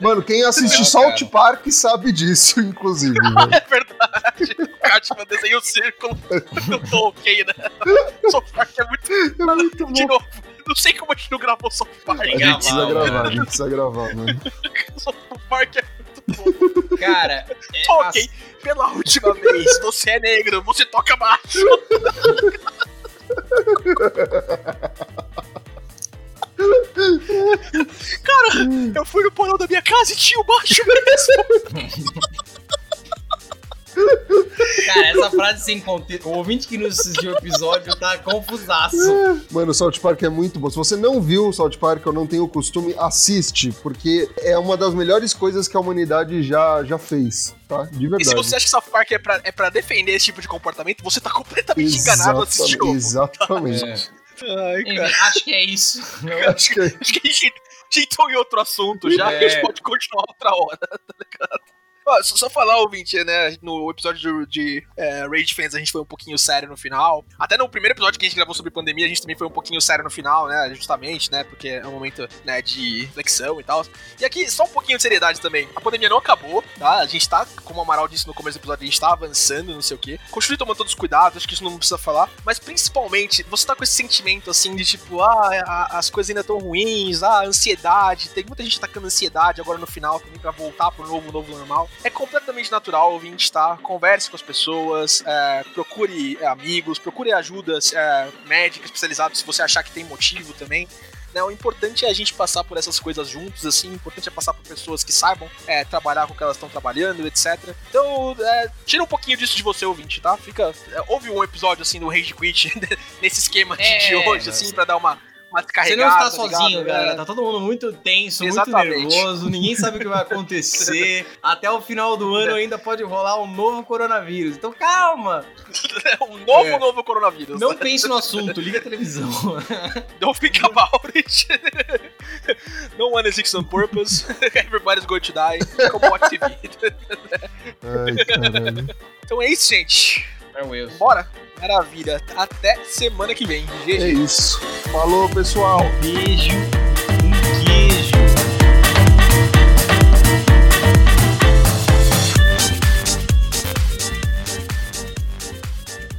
Mano, quem assiste Não, South cara. Park sabe disso, inclusive. velho. É verdade. O Cartman desenha o círculo do Tolkien, né? South Park é muito. É muito De bom. novo, não sei como a gente não gravou South Park. A gente precisa gravar, a gente precisa gravar, mano. South Park é. Cara, é, Tolkien, pela última vez, você é negro, você toca baixo. Cara, eu fui no porão da minha casa e tinha o baixo mesmo. Cara, essa frase sem contexto. O ouvinte que nos assistiu o episódio tá confusaço. Mano, o South Park é muito bom. Se você não viu o South Park, eu não tenho o costume, assiste, porque é uma das melhores coisas que a humanidade já, já fez, tá? De verdade. E se você acha que South Park é pra, é pra defender esse tipo de comportamento, você tá completamente enganado assistir o jogo. Exatamente. É. Ai, cara. Acho que é isso. Acho que é Acho que a gente entrou em outro assunto já, É. que a gente pode continuar outra hora, tá ligado? Ó, só, só falar, ouvinte, né? No episódio de, de é, Rage Fans a gente foi um pouquinho sério no final. Até no primeiro episódio que a gente gravou sobre pandemia, a gente também foi um pouquinho sério no final, né? Justamente, né? Porque é um momento né, de flexão e tal. E aqui, só um pouquinho de seriedade também. A pandemia não acabou, tá? A gente tá, como o Amaral disse no começo do episódio, a gente tá avançando, não sei o quê. Continue tomando todos os cuidados, acho que isso não precisa falar. Mas principalmente, você tá com esse sentimento assim de tipo, ah, as coisas ainda estão ruins, ah, ansiedade. Tem muita gente tacando ansiedade agora no final também pra voltar pro novo, novo normal. É completamente natural ouvinte, tá? Converse com as pessoas, é, procure é, amigos, procure ajudas é, médicas especializadas se você achar que tem motivo também. Né, o importante é a gente passar por essas coisas juntos, assim, o importante é passar por pessoas que saibam é, trabalhar com o que elas estão trabalhando, etc. Então, é, tira um pouquinho disso de você, ouvinte, tá? Fica. é, ouve um episódio assim do Rage Quit nesse esquema de, É, de hoje, mas- assim, pra dar uma, uma Você não está tá sozinho, ligado? galera. É. Tá todo mundo muito tenso, muito Exatamente. nervoso. Ninguém sabe o que vai acontecer. Até o final do ano ainda pode rolar um novo coronavírus. Então calma. É um novo, É. novo coronavírus. Não pense no assunto. Liga a televisão. Don't think about it. no one exists on purpose. Everybody's going to die. Como watch TV. Ai, caralho. Então é isso, gente. É o Wilson. Bora. Maravilha. Até semana que vem. GG. É isso. Falou, pessoal. Beijo. Um queijo.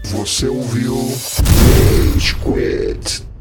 Você ouviu Rage Quit.